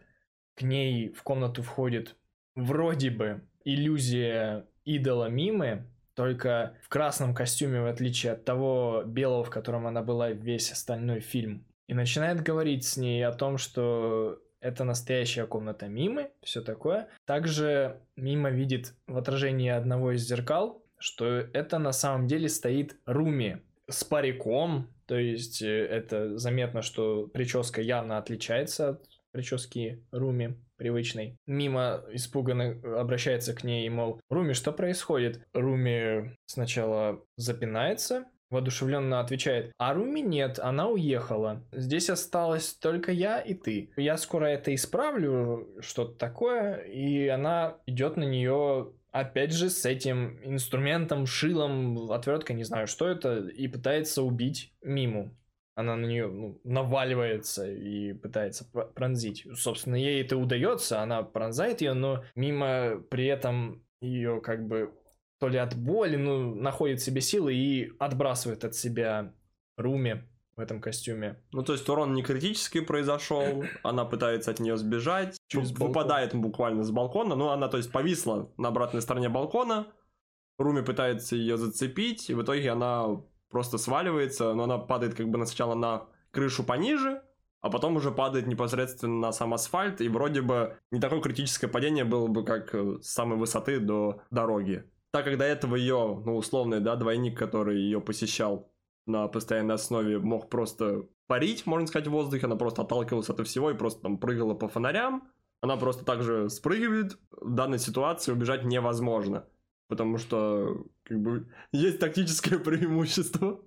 к ней в комнату входит вроде бы иллюзия идола Мимы, только в красном костюме, в отличие от того белого, в котором она была весь остальной фильм. И начинает говорить с ней о том, что это настоящая комната Мимы, все такое. Также Мима видит в отражении одного из зеркал, что это на самом деле стоит Руми с париком, то есть э, это заметно, что прическа явно отличается от прически Руми привычной. Мима испуганно обращается к ней, мол, Руми, что происходит? Руми сначала запинается, воодушевленно отвечает, а Руми нет, она уехала. Здесь осталась только я и ты. Я скоро это исправлю, что-то такое, и она идет на нее опять же с этим инструментом, шилом, отверткой, не знаю, что это, и пытается убить Миму. Она на нее ну, наваливается и пытается пр- пронзить. Собственно, ей это удается, она пронзает ее, но Мима при этом ее как бы то ли от боли, ну, находит в себе силы и отбрасывает от себя Руми в этом костюме. Ну, то есть урон не критический произошел, она пытается от нее сбежать, Через балкон. выпадает буквально с балкона, ну, она, то есть, повисла на обратной стороне балкона, Руми пытается ее зацепить, и в итоге она просто сваливается, но она падает как бы на- сначала на крышу пониже, а потом уже падает непосредственно на сам асфальт, и вроде бы не такое критическое падение было бы, как э, с самой высоты до дороги. Так как до этого ее, ну, условный, да, двойник, который ее посещал на постоянной основе, мог просто парить, можно сказать, в воздухе, она просто отталкивалась от всего и просто там прыгала по фонарям, она просто также спрыгивает, в данной ситуации убежать невозможно, потому что, как бы, есть тактическое *laughs* преимущество.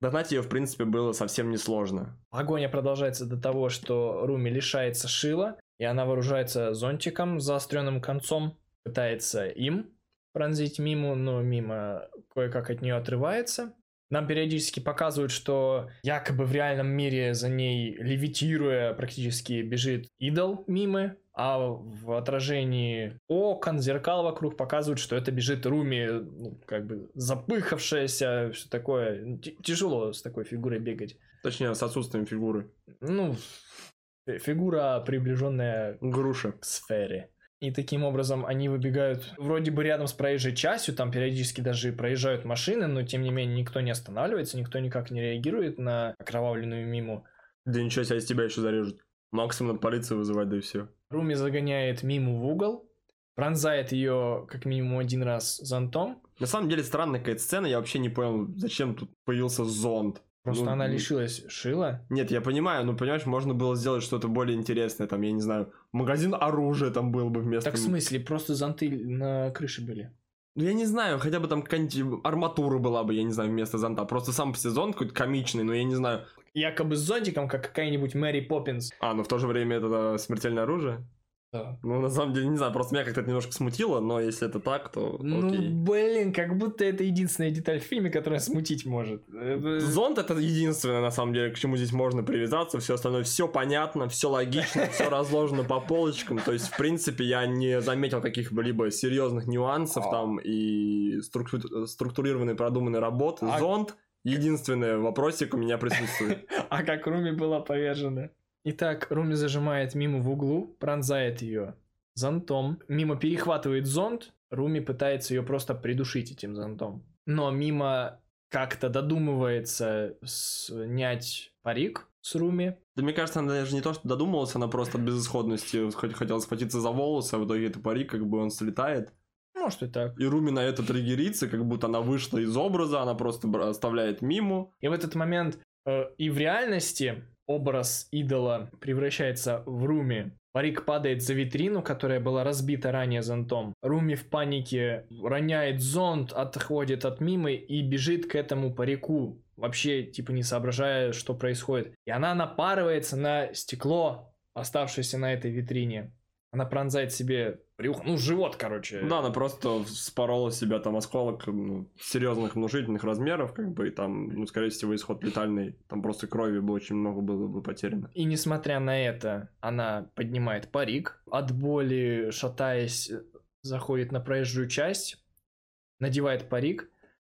Догнать ее, в принципе, было совсем несложно. Погоня продолжается до того, что Руми лишается шила, и она вооружается зонтиком с заостренным концом, пытается им пронзить Миму, но Мима кое-как от нее отрывается. Нам периодически показывают, что якобы в реальном мире за ней, левитируя практически, бежит идол Мимы, а в отражении окон, зеркал вокруг показывают, что это бежит Руми, ну, как бы запыхавшаяся, все такое. Т- Тяжело с такой фигурой бегать. Точнее, с отсутствием фигуры. Ну, фи- фигура, приближенная Груша. к сфере. И таким образом они выбегают вроде бы рядом с проезжей частью, там периодически даже проезжают машины, но тем не менее никто не останавливается, никто никак не реагирует на окровавленную миму. Да ничего себе, из тебя еще зарежут. Максимум полицию вызывать, да и все. Руми загоняет миму в угол, пронзает ее как минимум один раз зонтом, На самом деле странная какая-то сцена, я вообще не понял, зачем тут появился зонт. Просто Ну, она лишилась шила. Нет, я понимаю, но понимаешь, можно было сделать что-то более интересное, там, я не знаю, магазин оружия там был бы вместо... Так в смысле, просто зонты на крыше были. Ну, я не знаю, хотя бы там какая-нибудь арматура была бы, я не знаю, вместо зонта. Просто сам сезон какой-то комичный, но я не знаю. Якобы с зонтиком, как какая-нибудь Мэри Поппинс. А, но в то же время это да, смертельное оружие? Да. Ну, на самом деле, не знаю, просто меня как-то это немножко смутило, но если это так, то Ну, окей. блин, как будто это единственная деталь в фильме, которая смутить может. Зонт это единственное, на самом деле, к чему здесь можно привязаться. Все остальное все понятно, все логично, все разложено по полочкам. То есть, в принципе, я не заметил каких-либо серьезных нюансов там и структу- структурированной, продуманной работы. А- Зонт единственный вопросик у меня присутствует. *laughs* А как Руми была повержена. Итак, Руми зажимает Миму в углу, пронзает ее зонтом. Мима перехватывает зонт, Руми пытается ее просто придушить этим зонтом. Но Мима как-то додумывается снять парик с Руми. Да мне кажется, она даже не то, что додумалась, она просто от безысходности хотела схватиться за волосы, а в итоге это парик, как бы он слетает. Может и так. И Руми на это триггерится, как будто она вышла из образа, она просто оставляет миму. И в этот момент э, и в реальности образ идола превращается в Руми. Парик падает за витрину, которая была разбита ранее зонтом. Руми в панике роняет зонт, отходит от Мимы и бежит к этому парику, вообще типа не соображая, что происходит. И она напарывается на стекло, оставшееся на этой витрине. Она пронзает себе брюхо, ну, живот, короче. Да, она просто спорола себя там осколок ну, серьезных внушительных размеров, как бы, и там, ну, скорее всего, исход летальный. Там просто крови бы очень много было бы потеряно. И несмотря на это, она поднимает парик, от боли, шатаясь, заходит на проезжую часть, надевает парик,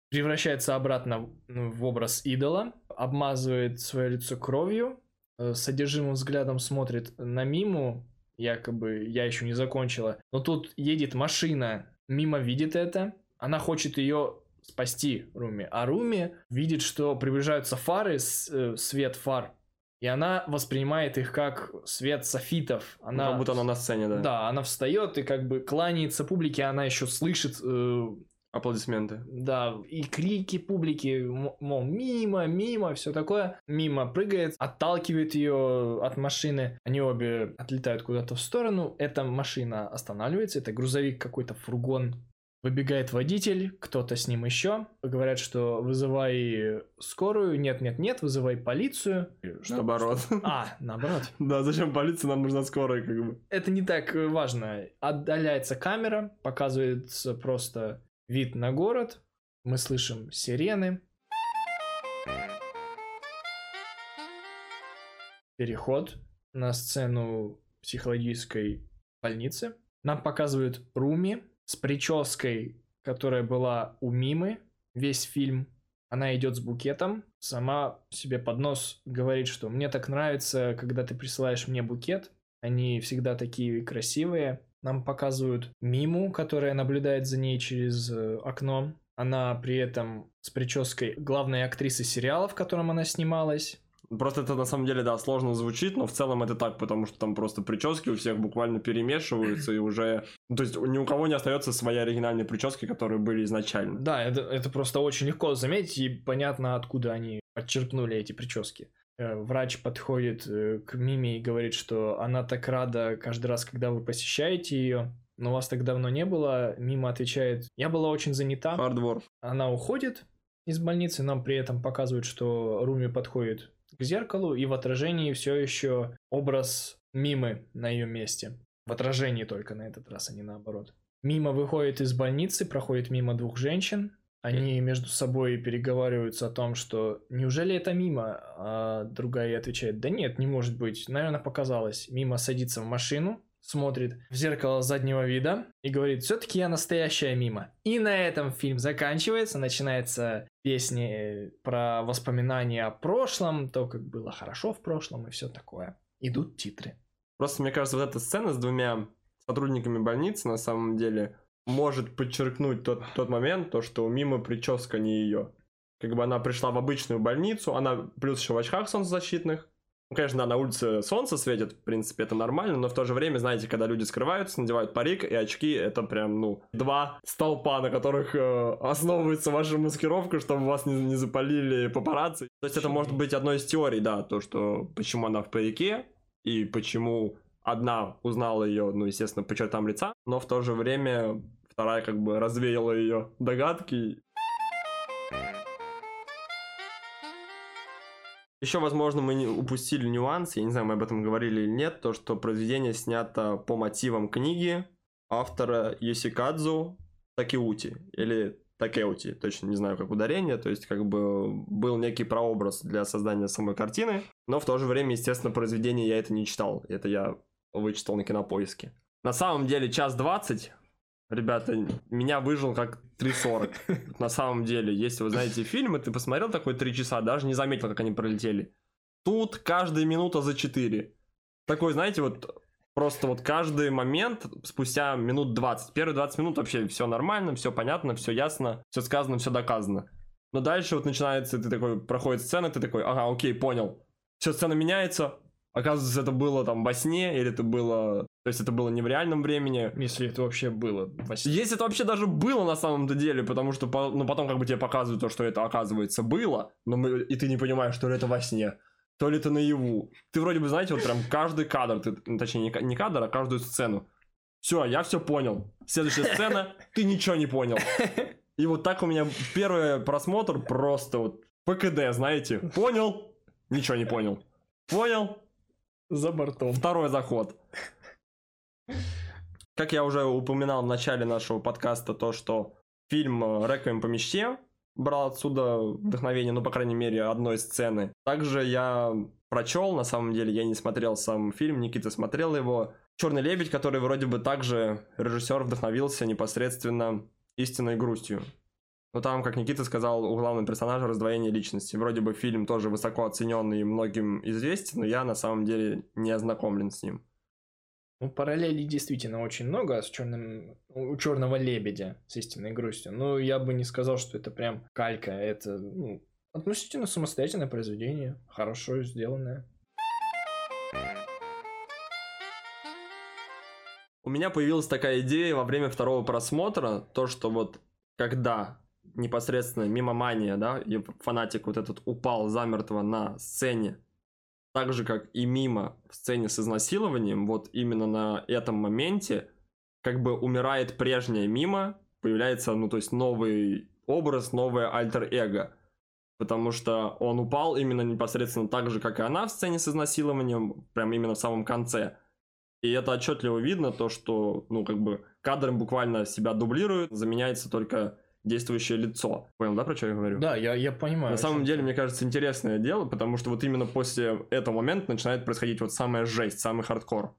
превращается обратно в образ идола, обмазывает свое лицо кровью, э, с содержимым взглядом смотрит на Миму, якобы я еще не закончила. Но тут едет машина, мимо видит это, она хочет ее спасти Руми, а Руми видит, что приближаются фары, э, свет фар, и она воспринимает их как свет софитов. Она, как будто она на сцене, да. Да, она встает и как бы кланяется публике, она еще слышит э, Аплодисменты. Да, и крики публики, мол, мимо, мимо, все такое. Мимо прыгает, отталкивает ее от машины. Они обе отлетают куда-то в сторону. Эта машина останавливается, это грузовик какой-то, фургон. Выбегает водитель, кто-то с ним еще. Говорят, что вызывай скорую. Нет, нет, нет, вызывай полицию. Что? Наоборот. А, наоборот. *laughs* Да, зачем полиция, нам нужна скорая, как бы. Это не так важно. Отдаляется камера, показывается просто Вид на город. Мы слышим сирены. Переход на сцену психологической больницы. Нам показывают Руми с прической, которая была у Мимы весь фильм. Она идет с букетом, сама себе под нос говорит, что мне так нравится, когда ты присылаешь мне букет. Они всегда такие красивые. Нам показывают Миму, которая наблюдает за ней через э, окно. Она при этом с прической главной актрисы сериала, в котором она снималась. Просто это на самом деле, да, сложно звучит, но в целом это так, потому что там просто прически у всех буквально перемешиваются, и уже... То есть ни у кого не остается своей оригинальной прически, которые были изначально. Да, это, это просто очень легко заметить, и понятно, откуда они подчеркнули эти прически. Э, врач подходит э, к Миме и говорит, что она так рада каждый раз, когда вы посещаете ее, но вас так давно не было. Мима отвечает, я была очень занята. Хардвор. Она уходит из больницы, нам при этом показывают, что Руми подходит к зеркалу, и в отражении все еще образ Мимы на ее месте. В отражении только на этот раз, а не наоборот. Мима выходит из больницы, проходит мимо двух женщин, они между собой переговариваются о том, что неужели это мимо, а другая отвечает, да нет, не может быть, наверное, показалось. Мимо садится в машину, смотрит в зеркало заднего вида и говорит, все-таки я настоящая мимо. И на этом фильм заканчивается, начинается песни про воспоминания о прошлом, то, как было хорошо в прошлом и все такое. Идут титры. Просто, мне кажется, вот эта сцена с двумя сотрудниками больницы, на самом деле, может подчеркнуть тот, тот момент, то, что мимо прическа не ее. Как бы она пришла в обычную больницу, она плюс еще в очках солнцезащитных. Ну, конечно, да, на улице солнце светит, в принципе, это нормально, но в то же время, знаете, когда люди скрываются, надевают парик и очки, это прям, ну, два столпа, на которых э, основывается ваша маскировка, чтобы вас не, не запалили папарацци. То есть это может быть одной из теорий, да, то, что почему она в парике и почему одна узнала ее, ну, естественно, по чертам лица, но в то же время вторая как бы развеяла ее догадки. Еще, возможно, мы не упустили нюанс, я не знаю, мы об этом говорили или нет, то, что произведение снято по мотивам книги автора Йосикадзу Такеути, или Такеути, точно не знаю, как ударение, то есть как бы был некий прообраз для создания самой картины, но в то же время, естественно, произведение я это не читал, это я вычитал на кинопоиске. На самом деле час двадцать, Ребята, меня выжил как 3.40. На самом деле, если вы знаете фильмы, ты посмотрел такой 3 часа, даже не заметил, как они пролетели. Тут каждая минута за 4. Такой, знаете, вот просто вот каждый момент спустя минут 20. Первые 20 минут вообще все нормально, все понятно, все ясно, все сказано, все доказано. Но дальше вот начинается, ты такой, проходит сцена, ты такой, ага, окей, понял. Все, сцена меняется, оказывается, это было там во сне, или это было... То есть это было не в реальном времени. Если это вообще было во сне. Если это вообще даже было на самом-то деле, потому что ну, потом как бы тебе показывают то, что это оказывается было, но мы, и ты не понимаешь, что ли это во сне, то ли это наяву. Ты вроде бы, знаете, вот прям каждый кадр, ты, ну, точнее не кадр, а каждую сцену. Все, я все понял. Следующая сцена, *laughs* ты ничего не понял. И вот так у меня первый просмотр просто вот ПКД, знаете. Понял, ничего не понял. Понял, за бортом. Второй заход. Как я уже упоминал в начале нашего подкаста, то, что фильм «Реквием по мечте» брал отсюда вдохновение, ну, по крайней мере, одной сцены. Также я прочел, на самом деле, я не смотрел сам фильм, Никита смотрел его. «Черный лебедь», который вроде бы также режиссер вдохновился непосредственно истинной грустью. Но там, как Никита сказал, у главного персонажа раздвоение личности. Вроде бы фильм тоже высоко оцененный и многим известен, но я на самом деле не ознакомлен с ним. Ну, параллелей действительно очень много с черным, у черного лебедя с истинной грустью. Но я бы не сказал, что это прям калька. Это ну, относительно самостоятельное произведение, хорошо сделанное. У меня появилась такая идея во время второго просмотра, то, что вот когда непосредственно мимо мания, да, и фанатик вот этот упал замертво на сцене, так же, как и мимо в сцене с изнасилованием, вот именно на этом моменте как бы умирает прежняя мимо, появляется, ну, то есть новый образ, новое альтер-эго. Потому что он упал именно непосредственно так же, как и она в сцене с изнасилованием, прям именно в самом конце. И это отчетливо видно, то, что, ну, как бы, кадром буквально себя дублирует, заменяется только действующее лицо. Понял, да, про что я говорю? Да, я, я понимаю. На самом деле, мне кажется, интересное дело, потому что вот именно после этого момента начинает происходить вот самая жесть, самый хардкор.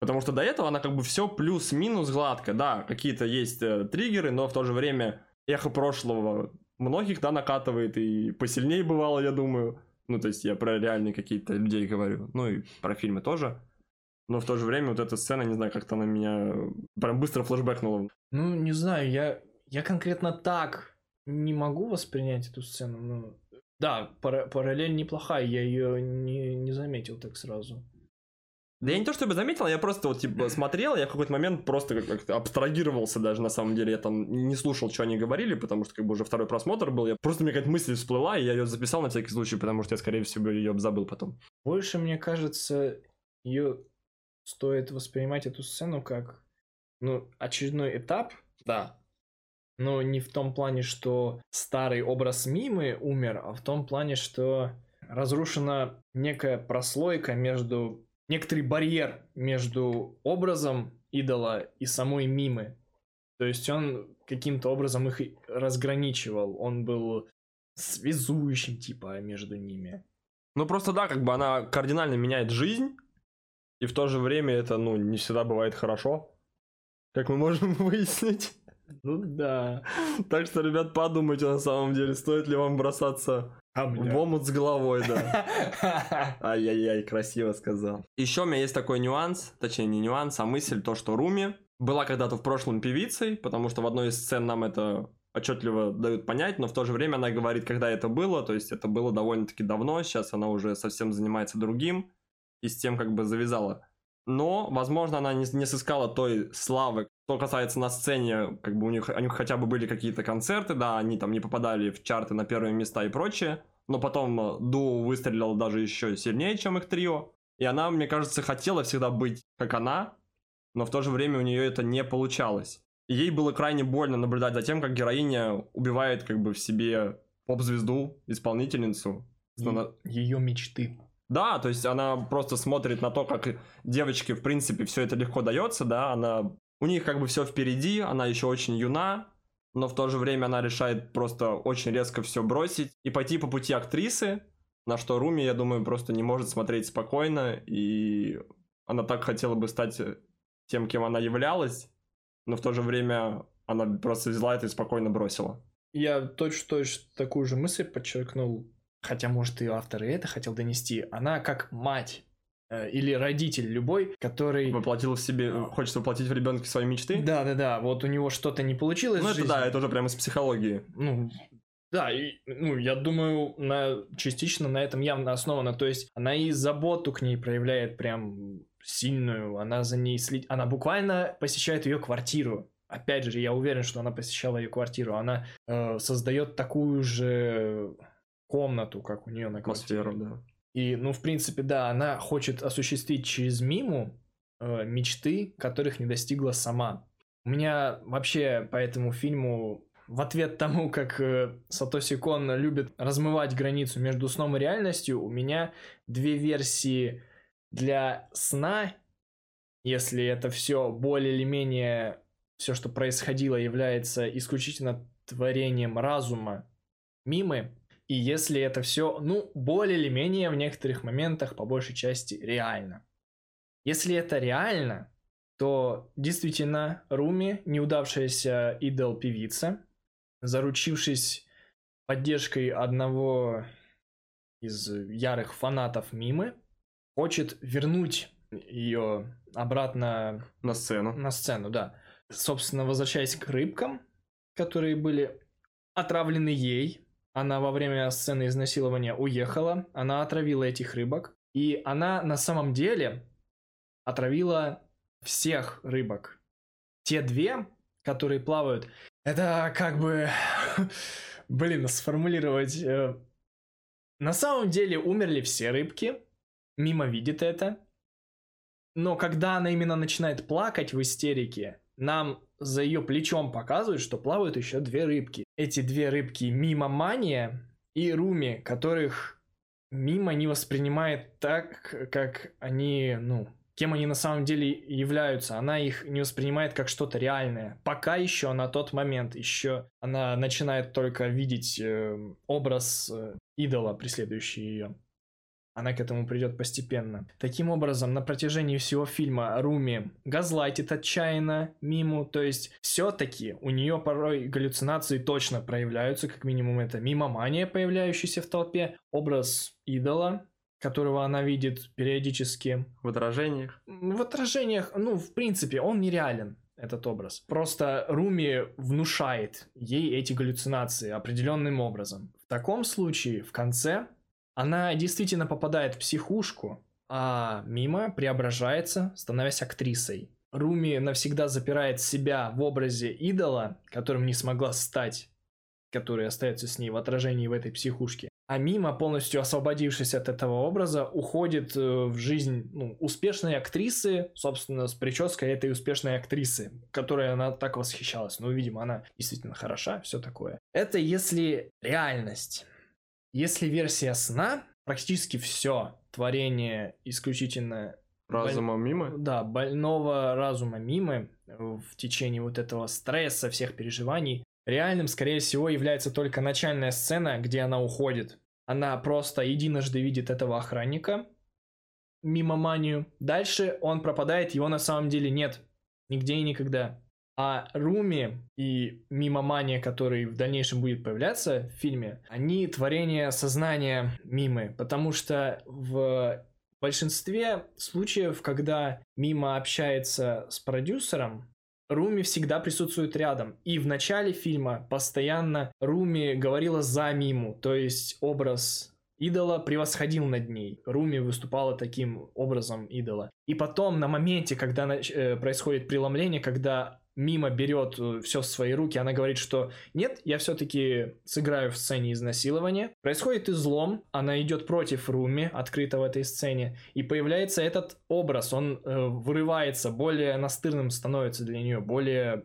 Потому что до этого она как бы все плюс-минус гладко. Да, какие-то есть э, триггеры, но в то же время эхо прошлого многих, да, накатывает, и посильнее бывало, я думаю. Ну, то есть я про реальные какие-то людей говорю. Ну, и про фильмы тоже. Но в то же время вот эта сцена, не знаю, как-то на меня прям быстро флешбэкнула. Ну, не знаю, я я конкретно так не могу воспринять эту сцену. Ну, да, пара- параллель неплохая, я ее не, не заметил так сразу. Да я не то чтобы заметил, я просто вот типа смотрел, я в какой-то момент просто как-то абстрагировался даже на самом деле, я там не слушал, что они говорили, потому что как бы уже второй просмотр был, я просто мне какая-то мысль всплыла, и я ее записал на всякий случай, потому что я, скорее всего, ее забыл потом. Больше, мне кажется, ее стоит воспринимать эту сцену как, ну, очередной этап, да, но не в том плане, что старый образ Мимы умер, а в том плане, что разрушена некая прослойка между... Некоторый барьер между образом идола и самой Мимы. То есть он каким-то образом их разграничивал. Он был связующим, типа, между ними. Ну, просто да, как бы она кардинально меняет жизнь, и в то же время это, ну, не всегда бывает хорошо, как мы можем *laughs* выяснить. Ну да. Так что, ребят, подумайте на самом деле, стоит ли вам бросаться в омут с головой, да. *laughs* Ай-яй-яй, красиво сказал. Еще у меня есть такой нюанс, точнее не нюанс, а мысль, то, что Руми была когда-то в прошлом певицей, потому что в одной из сцен нам это отчетливо дают понять, но в то же время она говорит, когда это было, то есть это было довольно-таки давно, сейчас она уже совсем занимается другим, и с тем как бы завязала. Но, возможно, она не, не сыскала той славы, что касается на сцене, как бы у них, у них хотя бы были какие-то концерты, да, они там не попадали в чарты на первые места и прочее, но потом э, дуо выстрелил даже еще сильнее, чем их трио, и она, мне кажется, хотела всегда быть как она, но в то же время у нее это не получалось. И ей было крайне больно наблюдать за тем, как героиня убивает как бы в себе поп-звезду, исполнительницу. Ее мечты. Да, то есть она просто смотрит на то, как девочке, в принципе, все это легко дается, да, она у них как бы все впереди, она еще очень юна, но в то же время она решает просто очень резко все бросить и пойти по пути актрисы, на что Руми, я думаю, просто не может смотреть спокойно, и она так хотела бы стать тем, кем она являлась, но в то же время она просто взяла это и спокойно бросила. Я точно-точно такую же мысль подчеркнул, хотя, может, и автор и это хотел донести. Она как мать Э, или родитель любой, который... Воплотил в себе, а. хочет воплотить в ребенке свои мечты? Да, да, да. Вот у него что-то не получилось. Ну, это да, это уже прямо из психологии. Ну, Да, и, ну, я думаю, на, частично на этом явно основано. То есть она и заботу к ней проявляет прям сильную, она за ней следит, она буквально посещает ее квартиру. Опять же, я уверен, что она посещала ее квартиру. Она э, создает такую же комнату, как у нее на квартире. Атмосферу, да. И, ну, в принципе, да, она хочет осуществить через миму э, мечты, которых не достигла сама. У меня вообще по этому фильму в ответ тому, как э, Сатоси Кон любит размывать границу между сном и реальностью, у меня две версии для сна, если это все более или менее все, что происходило, является исключительно творением разума мимы, и если это все, ну, более или менее в некоторых моментах, по большей части, реально. Если это реально, то действительно Руми, неудавшаяся идол-певица, заручившись поддержкой одного из ярых фанатов Мимы, хочет вернуть ее обратно на сцену. На сцену, да. Собственно, возвращаясь к рыбкам, которые были отравлены ей, она во время сцены изнасилования уехала, она отравила этих рыбок, и она на самом деле отравила всех рыбок. Те две, которые плавают, это как бы, *laughs* блин, сформулировать. Э, на самом деле умерли все рыбки, Мимо видит это, но когда она именно начинает плакать в истерике, нам за ее плечом показывают, что плавают еще две рыбки. Эти две рыбки Мимо Мания и Руми, которых Мимо не воспринимает так, как они, ну, кем они на самом деле являются. Она их не воспринимает как что-то реальное. Пока еще на тот момент еще она начинает только видеть э, образ э, идола, преследующий ее. Она к этому придет постепенно. Таким образом, на протяжении всего фильма Руми газлайтит отчаянно Миму, то есть все-таки у нее порой галлюцинации точно проявляются, как минимум это мимомания, появляющаяся в толпе, образ идола, которого она видит периодически. В отражениях? В отражениях, ну, в принципе, он нереален этот образ. Просто Руми внушает ей эти галлюцинации определенным образом. В таком случае в конце она действительно попадает в психушку, а Мима преображается, становясь актрисой. Руми навсегда запирает себя в образе идола, которым не смогла стать, который остается с ней в отражении в этой психушке. А Мима, полностью освободившись от этого образа, уходит э, в жизнь ну, успешной актрисы, собственно, с прической этой успешной актрисы, которой она так восхищалась. Ну, видимо, она действительно хороша, все такое. Это если реальность. Если версия сна, практически все творение исключительно Разума боль... мимо? Да, больного разума мимо в течение вот этого стресса, всех переживаний. Реальным, скорее всего, является только начальная сцена, где она уходит. Она просто единожды видит этого охранника, мимо манию. Дальше он пропадает, его на самом деле нет. Нигде и никогда. А Руми и Мимомания, который в дальнейшем будет появляться в фильме, они творение сознания Мимы, потому что в большинстве случаев, когда Мима общается с продюсером, Руми всегда присутствует рядом. И в начале фильма постоянно Руми говорила за Миму, то есть образ идола превосходил над ней. Руми выступала таким образом идола. И потом, на моменте, когда э, происходит преломление, когда Мимо берет э, все в свои руки, она говорит, что нет, я все-таки сыграю в сцене изнасилования. Происходит излом, она идет против Руми, открыто в этой сцене, и появляется этот образ, он э, вырывается, более настырным становится для нее, более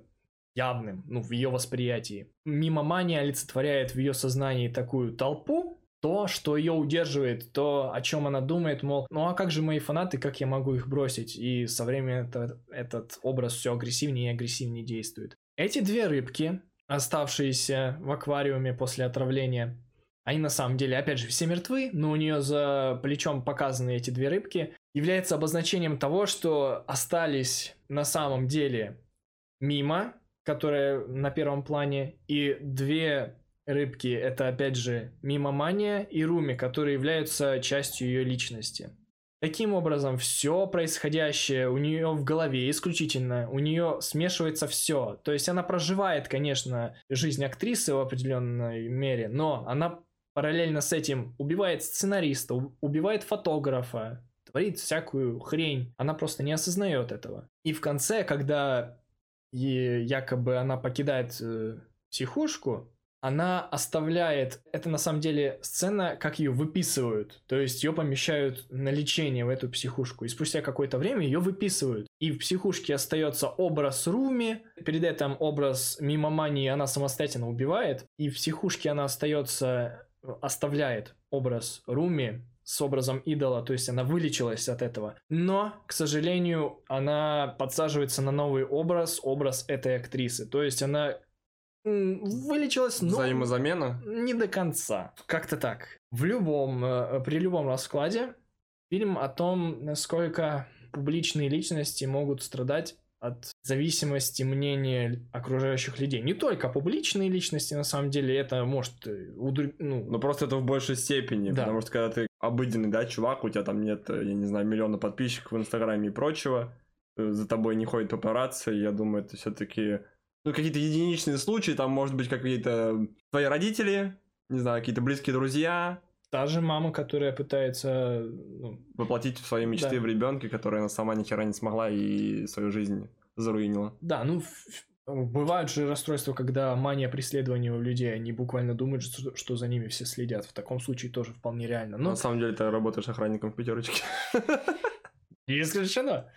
явным, ну, в ее восприятии. Мимо мания олицетворяет в ее сознании такую толпу, то, что ее удерживает, то, о чем она думает, мол, ну а как же мои фанаты, как я могу их бросить? И со временем это, этот образ все агрессивнее и агрессивнее действует. Эти две рыбки, оставшиеся в аквариуме после отравления, они на самом деле, опять же, все мертвы, но у нее за плечом показаны эти две рыбки, является обозначением того, что остались на самом деле мимо, которая на первом плане, и две рыбки это опять же Мимомания и Руми, которые являются частью ее личности. Таким образом, все происходящее у нее в голове исключительно, у нее смешивается все. То есть она проживает, конечно, жизнь актрисы в определенной мере, но она параллельно с этим убивает сценариста, убивает фотографа, творит всякую хрень. Она просто не осознает этого. И в конце, когда якобы она покидает э, психушку, она оставляет, это на самом деле сцена, как ее выписывают, то есть ее помещают на лечение в эту психушку, и спустя какое-то время ее выписывают. И в психушке остается образ Руми, перед этим образ Мимомании она самостоятельно убивает, и в психушке она остается, оставляет образ Руми, с образом идола, то есть она вылечилась от этого. Но, к сожалению, она подсаживается на новый образ, образ этой актрисы. То есть она вылечилась, но... Взаимозамена? Не до конца. Как-то так. В любом, э, при любом раскладе фильм о том, насколько публичные личности могут страдать от зависимости мнения окружающих людей. Не только публичные личности, на самом деле, это может... Э, удру... Ну... Но просто это в большей степени, да. потому что когда ты обыденный, да, чувак, у тебя там нет, э, я не знаю, миллиона подписчиков в Инстаграме и прочего, за тобой не ходит папарацци, я думаю, это все-таки ну, какие-то единичные случаи, там, может быть, какие-то твои родители, не знаю, какие-то близкие друзья. Та же мама, которая пытается... Ну... Воплотить свои мечты да. в ребенке, которая она сама ни хера не смогла и свою жизнь заруинила. Да, ну, Бывают же расстройства, когда мания преследования у людей, они буквально думают, что, что за ними все следят. В таком случае тоже вполне реально. Но... На самом деле ты работаешь охранником в пятерочке. Не исключено.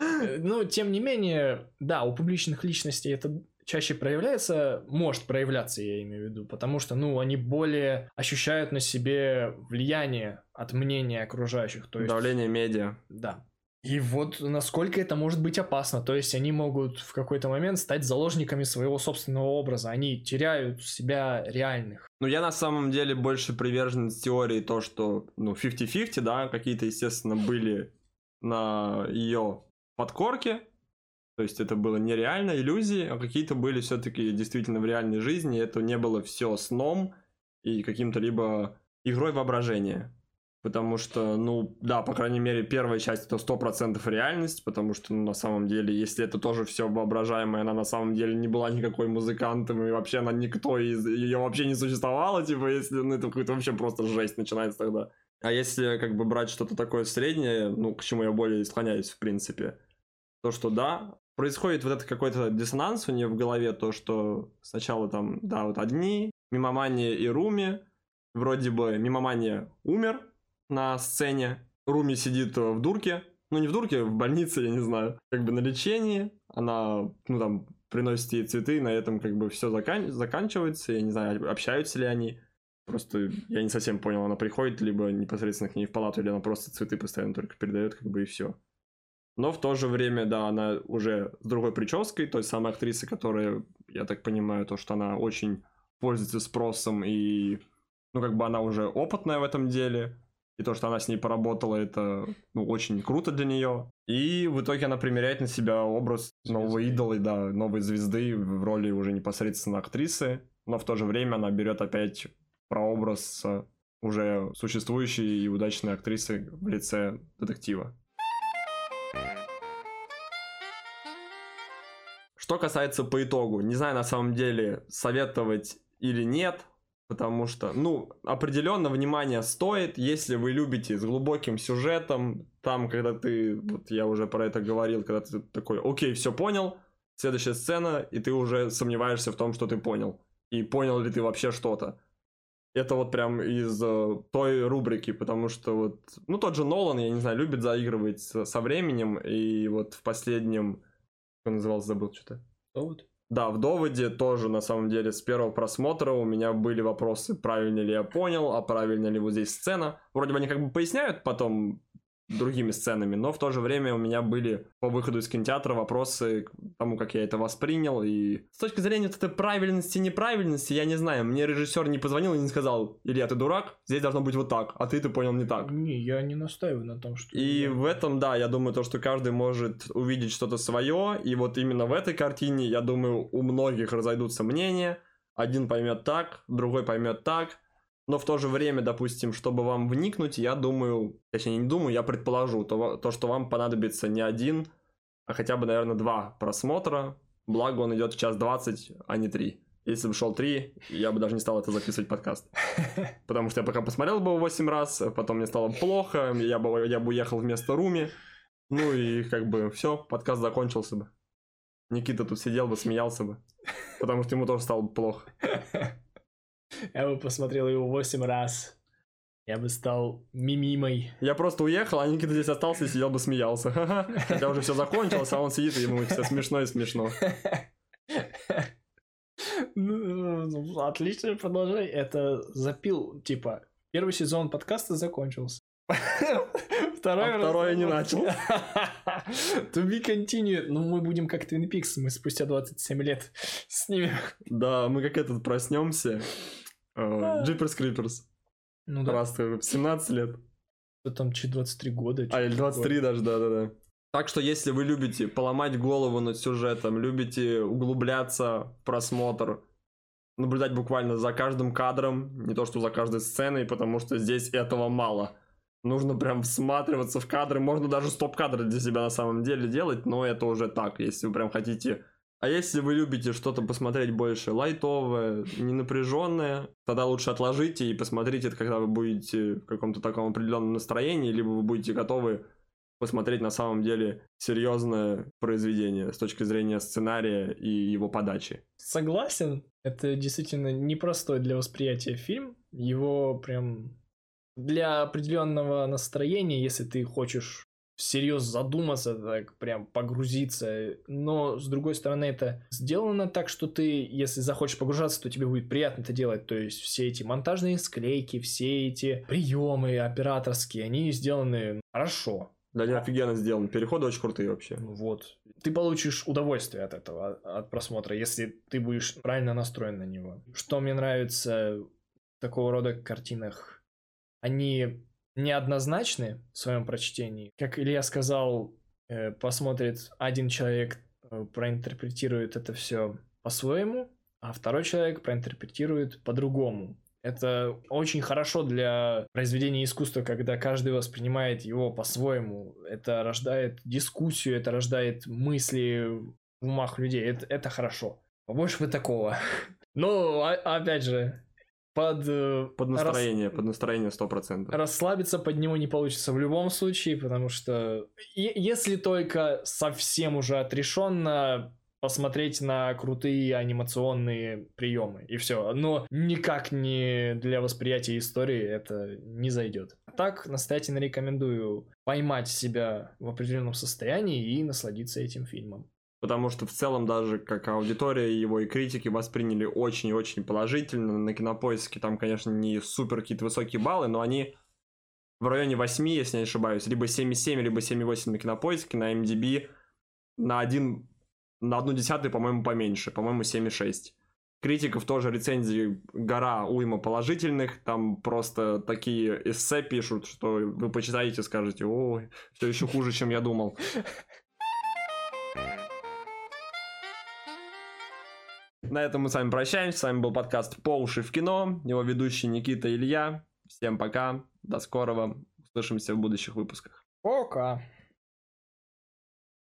Э, ну, тем не менее, да, у публичных личностей это чаще проявляется, может проявляться, я имею в виду, потому что, ну, они более ощущают на себе влияние от мнения окружающих. То есть... Давление медиа. Да. И вот насколько это может быть опасно. То есть они могут в какой-то момент стать заложниками своего собственного образа. Они теряют себя реальных. Ну, я на самом деле больше привержен теории то, что, ну, 50-50, да, какие-то, естественно, были на ее подкорке, то есть это было нереально, иллюзии, а какие-то были все-таки действительно в реальной жизни. Это не было все сном и каким-то либо игрой воображения. Потому что, ну, да, по крайней мере, первая часть это сто процентов реальность, потому что, ну, на самом деле, если это тоже все воображаемое, она на самом деле не была никакой музыкантом, и вообще она никто из... Ее вообще не существовало, типа, если, ну, это какой-то вообще просто жесть начинается тогда. А если, как бы, брать что-то такое среднее, ну, к чему я более склоняюсь, в принципе, то, что да, происходит вот этот какой-то диссонанс у нее в голове, то, что сначала там, да, вот одни, Мимомания и Руми, вроде бы Мимомания умер на сцене, Руми сидит в дурке, ну не в дурке, в больнице, я не знаю, как бы на лечении, она, ну там, приносит ей цветы, на этом как бы все закан... заканчивается, я не знаю, общаются ли они, просто я не совсем понял, она приходит либо непосредственно к ней в палату, или она просто цветы постоянно только передает, как бы и все. Но в то же время, да, она уже с другой прической, той самой актрисы, которая, я так понимаю, то, что она очень пользуется спросом и, ну, как бы она уже опытная в этом деле. И то, что она с ней поработала, это ну, очень круто для нее. И в итоге она примеряет на себя образ звезды. нового идола, да, новой звезды в роли уже непосредственно актрисы. Но в то же время она берет опять прообраз уже существующей и удачной актрисы в лице детектива. Что касается по итогу, не знаю на самом деле советовать или нет, потому что, ну, определенно внимание стоит, если вы любите с глубоким сюжетом, там, когда ты, вот я уже про это говорил, когда ты такой, окей, все понял, следующая сцена, и ты уже сомневаешься в том, что ты понял, и понял ли ты вообще что-то. Это вот прям из э, той рубрики, потому что вот, ну, тот же Нолан, я не знаю, любит заигрывать со, временем, и вот в последнем как назывался, забыл что-то. Довод? Да, в доводе тоже, на самом деле, с первого просмотра у меня были вопросы, правильно ли я понял, а правильно ли вот здесь сцена. Вроде бы они как бы поясняют потом другими сценами, но в то же время у меня были по выходу из кинотеатра вопросы к тому, как я это воспринял, и с точки зрения вот этой правильности и неправильности, я не знаю, мне режиссер не позвонил и не сказал, Илья, ты дурак, здесь должно быть вот так, а ты ты понял не так. Не, я не настаиваю на том, что... И в этом, да, я думаю, то, что каждый может увидеть что-то свое, и вот именно в этой картине, я думаю, у многих разойдутся мнения, один поймет так, другой поймет так, но в то же время, допустим, чтобы вам вникнуть, я думаю, точнее не думаю, я предположу, то, то что вам понадобится не один, а хотя бы, наверное, два просмотра, благо он идет в час двадцать, а не три. Если бы шел три, я бы даже не стал это записывать подкаст. *laughs* Потому что я пока посмотрел бы его 8 раз, потом мне стало плохо, я бы, я бы уехал вместо Руми. Ну и как бы все, подкаст закончился бы. Никита тут сидел бы, смеялся бы. Потому что ему тоже стало плохо. *laughs* Я бы посмотрел его 8 раз. Я бы стал мимимой. Я просто уехал, а Никита здесь остался и сидел бы смеялся. *laughs* Хотя уже все закончилось, а он сидит, и ему все смешно и смешно. *laughs* Ну, отличное продолжение. Это запил, типа, первый сезон подкаста закончился. *laughs* Второй, а второй я не начал. To be continued. Ну, мы будем как Twin Peaks, мы спустя 27 лет снимем. Да, мы как этот проснемся. Jeepers Creepers. Ну да. Раз 17 лет. Там чуть 23 года. А, или 23 даже, да-да-да. Так что если вы любите поломать голову над сюжетом, любите углубляться в просмотр, наблюдать буквально за каждым кадром, не то что за каждой сценой, потому что здесь этого мало. Нужно прям всматриваться в кадры, можно даже стоп-кадры для себя на самом деле делать, но это уже так, если вы прям хотите а если вы любите что-то посмотреть больше лайтовое, не напряженное, тогда лучше отложите и посмотрите это, когда вы будете в каком-то таком определенном настроении, либо вы будете готовы посмотреть на самом деле серьезное произведение с точки зрения сценария и его подачи. Согласен. Это действительно непростой для восприятия фильм. Его прям для определенного настроения, если ты хочешь всерьез задуматься, так прям погрузиться. Но, с другой стороны, это сделано так, что ты, если захочешь погружаться, то тебе будет приятно это делать. То есть все эти монтажные склейки, все эти приемы операторские, они сделаны хорошо. Да, не офигенно сделан. Переходы очень крутые вообще. Ну вот. Ты получишь удовольствие от этого, от просмотра, если ты будешь правильно настроен на него. Что мне нравится в такого рода картинах, они неоднозначны в своем прочтении. Как Илья сказал, э, посмотрит один человек, э, проинтерпретирует это все по-своему, а второй человек проинтерпретирует по-другому. Это очень хорошо для произведения искусства, когда каждый воспринимает его по-своему. Это рождает дискуссию, это рождает мысли в умах людей. Это, это хорошо. Побольше бы такого. *laughs* Но, а, опять же, под... Э, под настроение, рас... под настроение 100%. Расслабиться под него не получится в любом случае, потому что если только совсем уже отрешенно посмотреть на крутые анимационные приемы и все. Но никак не для восприятия истории это не зайдет. Так, настоятельно рекомендую поймать себя в определенном состоянии и насладиться этим фильмом потому что в целом даже как аудитория его и критики восприняли очень и очень положительно. На кинопоиске там, конечно, не супер какие-то высокие баллы, но они в районе 8, если не ошибаюсь, либо 7,7, либо 7,8 на кинопоиске, на MDB на, один, на одну десятую, по-моему, поменьше, по-моему, 7,6. Критиков тоже рецензии гора уйма положительных, там просто такие эссе пишут, что вы почитаете скажете, о, все еще хуже, чем я думал. *laughs* На этом мы с вами прощаемся. С вами был подкаст «По уши в кино». Его ведущий Никита Илья. Всем пока. До скорого. Услышимся в будущих выпусках. Пока.